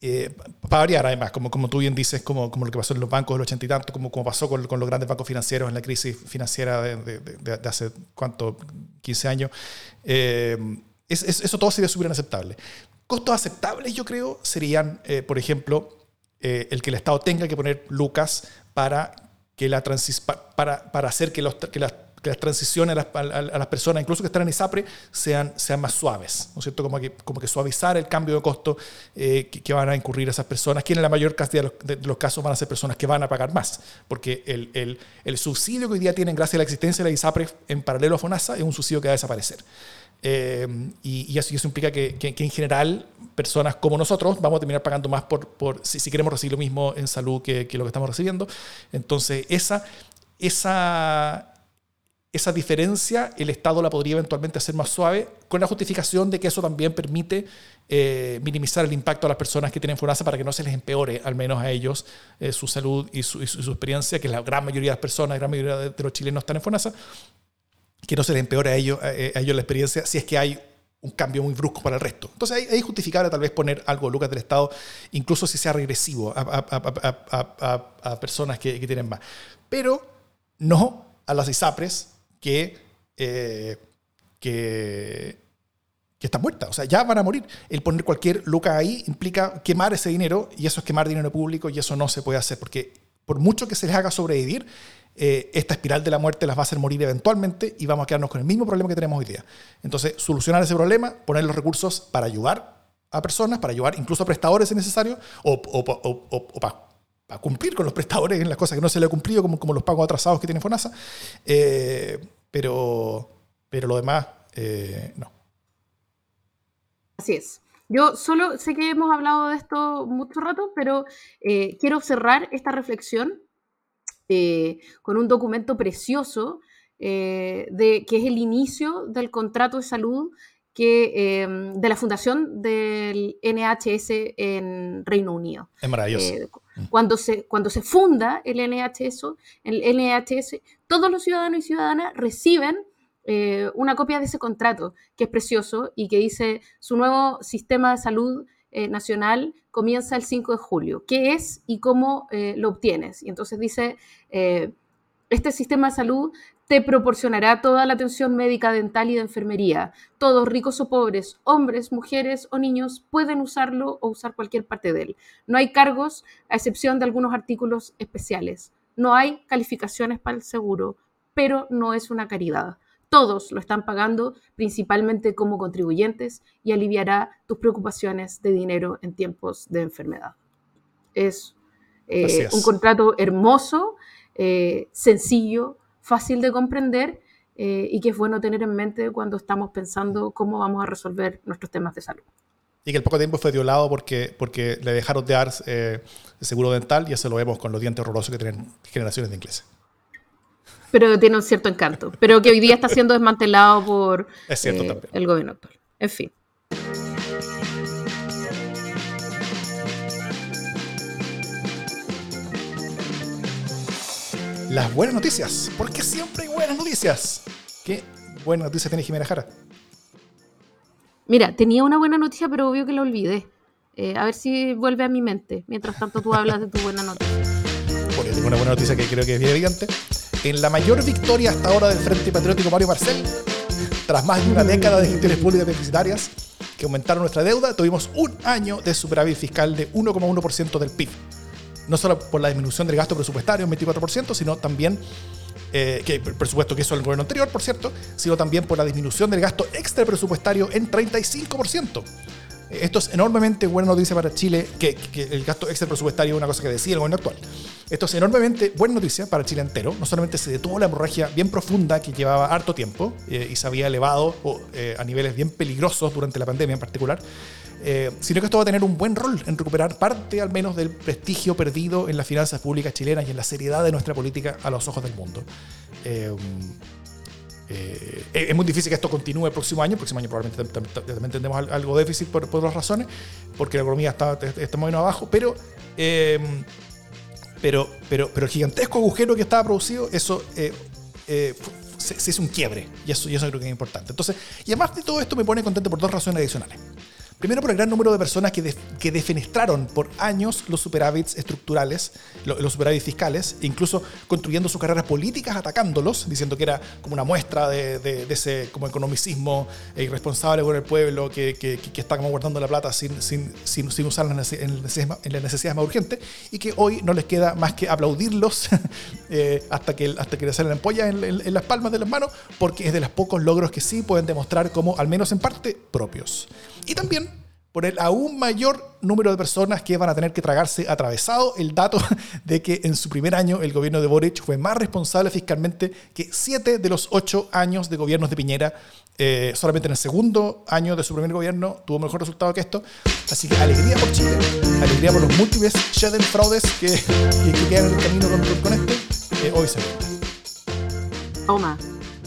eh, para variar, además, como, como tú bien dices, como, como lo que pasó en los bancos del ochenta y tanto, como, como pasó con, con, los grandes bancos financieros en la crisis financiera de, de, hace, ¿cuánto? 15 años. Eh, es, eso todo sería súper inaceptable. Costos aceptables, yo creo, serían, por ejemplo, el que el Estado tenga que poner lucas para, que la para, para hacer que, los, que las que las transiciones a las, personas, incluso que están en ISAPRE, sean, sean más suaves, ¿no es cierto? Como que, como que suavizar el cambio de costo eh, que, van a incurrir esas personas, que en la mayor cantidad de los, casos van a ser personas que van a pagar más, porque el, el, subsidio que hoy día tienen gracias a la existencia de la ISAPRE en paralelo a FONASA es un subsidio que va a desaparecer. Eh, y, eso, eso, implica que, que, en general personas como nosotros vamos a terminar pagando más por, por si, si, queremos recibir lo mismo en salud que, que, lo que estamos recibiendo. Entonces, esa, esa, esa diferencia el Estado la podría eventualmente hacer más suave, con la justificación de que eso también permite eh, minimizar el impacto a las personas que tienen FONASA para que no se les empeore, al menos a ellos, eh, su salud y su, experiencia, que la gran mayoría de las personas, la gran mayoría de, los chilenos están en FONASA, que no se les empeore a ellos, a, ellos la experiencia si es que hay un cambio muy brusco para el resto. Entonces es justificable tal vez poner algo lucas del Estado, incluso si sea regresivo a, personas que, que tienen más. Pero no a las ISAPRES que, eh, que, que está. O sea, ya van a morir. El poner cualquier luca ahí implica quemar ese dinero y eso es quemar dinero público y eso no se puede hacer porque por mucho que se les haga sobrevivir, eh, esta espiral de la muerte las va a hacer morir eventualmente y vamos a quedarnos con el mismo problema que tenemos hoy día. Entonces, solucionar ese problema, poner los recursos para ayudar a personas, para ayudar incluso a prestadores si necesario, o, o, para cumplir con los prestadores en las cosas que no se le ha cumplido, como, como los pagos atrasados que tiene FONASA. Eh, pero, pero lo demás, eh, no. Así es. Yo solo sé que hemos hablado de esto mucho rato, pero eh, quiero cerrar esta reflexión eh, con un documento precioso de, que es el inicio del contrato de salud que, de la fundación del NHS en Reino Unido. Es maravilloso. Mm. cuando, se, cuando se funda el NHS, el NHS, todos los ciudadanos y ciudadanas reciben eh, una copia de ese contrato, que es precioso y que dice su nuevo sistema de salud eh, nacional comienza el 5 de julio. ¿Qué es y cómo eh, lo obtienes? Y entonces dice, este sistema de salud te proporcionará toda la atención médica, dental y de enfermería. Todos, ricos o pobres, hombres, mujeres o niños, pueden usarlo o usar cualquier parte de él. No hay cargos, a excepción de algunos artículos especiales. No hay calificaciones para el seguro, pero no es una caridad. Todos lo están pagando, principalmente como contribuyentes, y aliviará tus preocupaciones de dinero en tiempos de enfermedad. Es eh, un contrato hermoso, eh, sencillo, fácil de comprender eh, y que es bueno tener en mente cuando estamos pensando cómo vamos a resolver nuestros temas de salud. Y que el poco tiempo fue violado porque, porque le dejaron de dar eh, seguro dental y eso lo vemos con los dientes horrorosos que tienen generaciones de ingleses. Pero tiene un cierto encanto, pero que hoy día está siendo desmantelado por eh, el gobierno actual. En fin. Las buenas noticias. Porque siempre hay buenas noticias. ¿Qué buena noticia tiene Jimena Jara? Mira, tenía una buena noticia, pero obvio que la olvidé. Eh, a ver si vuelve a mi mente. Mientras tanto, tú hablas de tu buena noticia. Bueno, tengo una buena noticia que creo que es bien evidente. En la mayor victoria hasta ahora del Frente Patriótico Mario Marcel, tras más de una década de gestiones públicas deficitarias que aumentaron nuestra deuda, tuvimos un año de superávit fiscal de 1,1% del PIB no solo por la disminución del gasto presupuestario en 24%, sino también, eh, que por presupuesto que eso el gobierno anterior, por cierto, sino también por la disminución del gasto extra presupuestario en 35%. Esto es enormemente buena noticia para Chile, que, el gasto extra presupuestario es una cosa que decía el gobierno actual. Esto es enormemente buena noticia para Chile entero. No solamente se detuvo la hemorragia bien profunda que llevaba harto tiempo eh, y se había elevado eh, a niveles bien peligrosos durante la pandemia en particular, eh, sino que esto va a tener un buen rol en recuperar parte al menos del prestigio perdido en las finanzas públicas chilenas y en la seriedad de nuestra política a los ojos del mundo. Eh, eh, es muy difícil que esto continúe el próximo año. El próximo año probablemente también tendremos algo de déficit por, por otras razones, porque la economía está, está muy abajo, pero, pero, pero, pero el gigantesco agujero que estaba producido, eso se, se, hizo un quiebre. Y eso, y eso creo que es importante. Entonces, y además de todo esto me pone contento por dos razones adicionales. Primero por el gran número de personas que, que defenestraron por años los superávits estructurales, los superávits fiscales, incluso construyendo sus carreras políticas atacándolos, diciendo que era como una muestra de, ese como economicismo irresponsable con el pueblo que, que, que está como guardando la plata sin, sin, sin, sin usarla en, en, las necesidades más urgentes y que hoy no les queda más que aplaudirlos eh, hasta, que, hasta que les salen ampollas en, en, las palmas de las manos, porque es de los pocos logros que sí pueden demostrar como, al menos en parte, propios. Y también por el aún mayor número de personas que van a tener que tragarse atravesado el dato de que en su primer año el gobierno de Boric fue más responsable fiscalmente que siete de los ocho años de gobiernos de Piñera. Eh, solamente en el segundo año de su primer gobierno tuvo mejor resultado que esto. Así que alegría por Chile, alegría por los múltiples Shedden fraudes que, que, quedan en el camino con, esto. Eh, hoy se ve. Toma,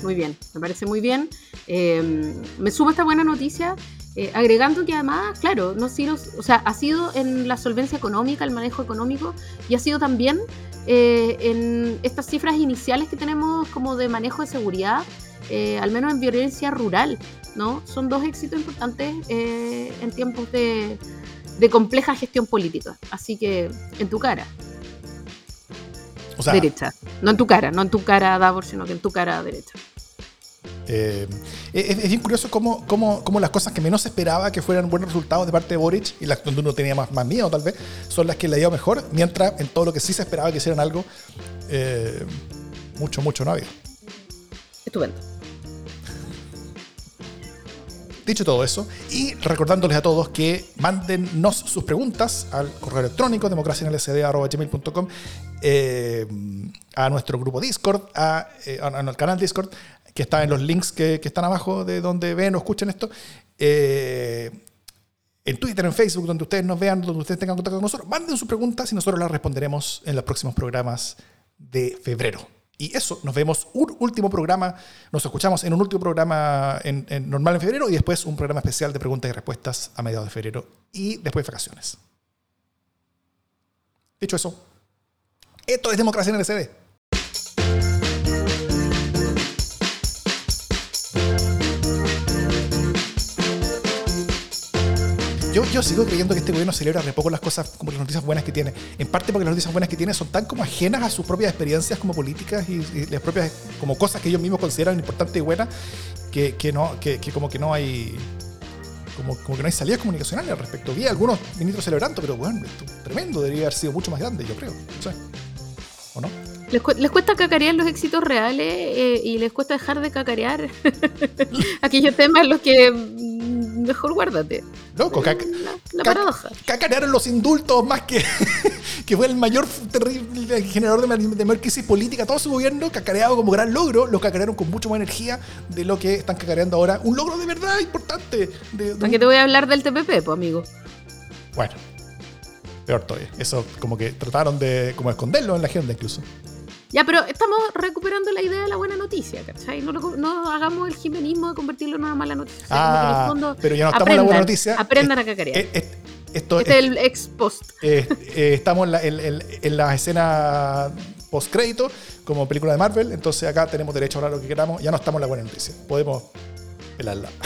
muy bien, me parece muy bien. Eh, me sumo esta buena noticia eh, agregando que además, claro, no ha sido, o sea, ha sido en la solvencia económica, el manejo económico, y ha sido también eh, en estas cifras iniciales que tenemos como de manejo de seguridad, eh, al menos en violencia rural, ¿no? Son dos éxitos importantes en tiempos de, de, compleja gestión política. Así que, en tu cara. derecha. No en tu cara, no en tu cara, Davor, sino que en tu cara derecha. Eh, es, bien curioso cómo, cómo, cómo, las cosas que menos esperaba que fueran buenos resultados de parte de Boric y las donde uno tenía más, más miedo tal vez, son las que le dio mejor, mientras en todo lo que sí se esperaba que hicieran algo, eh, mucho, mucho no había. Estupendo. Dicho todo eso, y recordándoles a todos que mándennos sus preguntas al correo electrónico democracianlsd.gmail.com eh, a nuestro grupo Discord, a, eh, al canal Discord, que está en los links que, están abajo de donde ven o escuchen esto. Eh, en Twitter, en Facebook, donde ustedes nos vean, donde ustedes tengan contacto con nosotros, manden sus preguntas y nosotros las responderemos en los próximos programas de febrero. Y eso, nos vemos un último programa, nos escuchamos en un último programa normal en febrero y después un programa especial de preguntas y respuestas a mediados de febrero y después vacaciones. Dicho eso, esto es Democracia en el CD. Yo, sigo creyendo que este gobierno celebra re poco las cosas como las noticias buenas que tiene. En parte porque las noticias buenas que tiene son tan como ajenas a sus propias experiencias como políticas y, las propias como cosas que ellos mismos consideran importantes y buenas, que, que no, que, como que no hay como, como, que no hay salidas comunicacionales al respecto. Vi algunos ministros celebrando, pero bueno, esto, tremendo, debería haber sido mucho más grande, yo creo. ¿O no? Les, les, cuesta cacarear los éxitos reales eh, y les cuesta dejar de cacarear aquellos temas en los que mejor guárdate. Loco, la, paradoja. Cacarearon los indultos más que, que fue el mayor terrible generador de, de mayor crisis política. Todo su gobierno cacareado como gran logro, lo cacarearon con mucho más energía de lo que están cacareando ahora. Un logro de verdad importante. De, te voy a hablar del TPP, pues, amigo. Bueno, peor todavía. Eso como que trataron de como esconderlo en la agenda incluso. Ya, pero estamos recuperando la idea de la buena noticia, ¿cachai? No, no hagamos el jimenismo de convertirlo en una mala noticia. Ah, pero ya no estamos en la buena noticia. Aprendan a cacarear. esto, este es el ex post. Eh, estamos en la, en, la escena post crédito como película de Marvel, entonces acá tenemos derecho a hablar lo que queramos. Ya no estamos en la buena noticia. Podemos pelarla.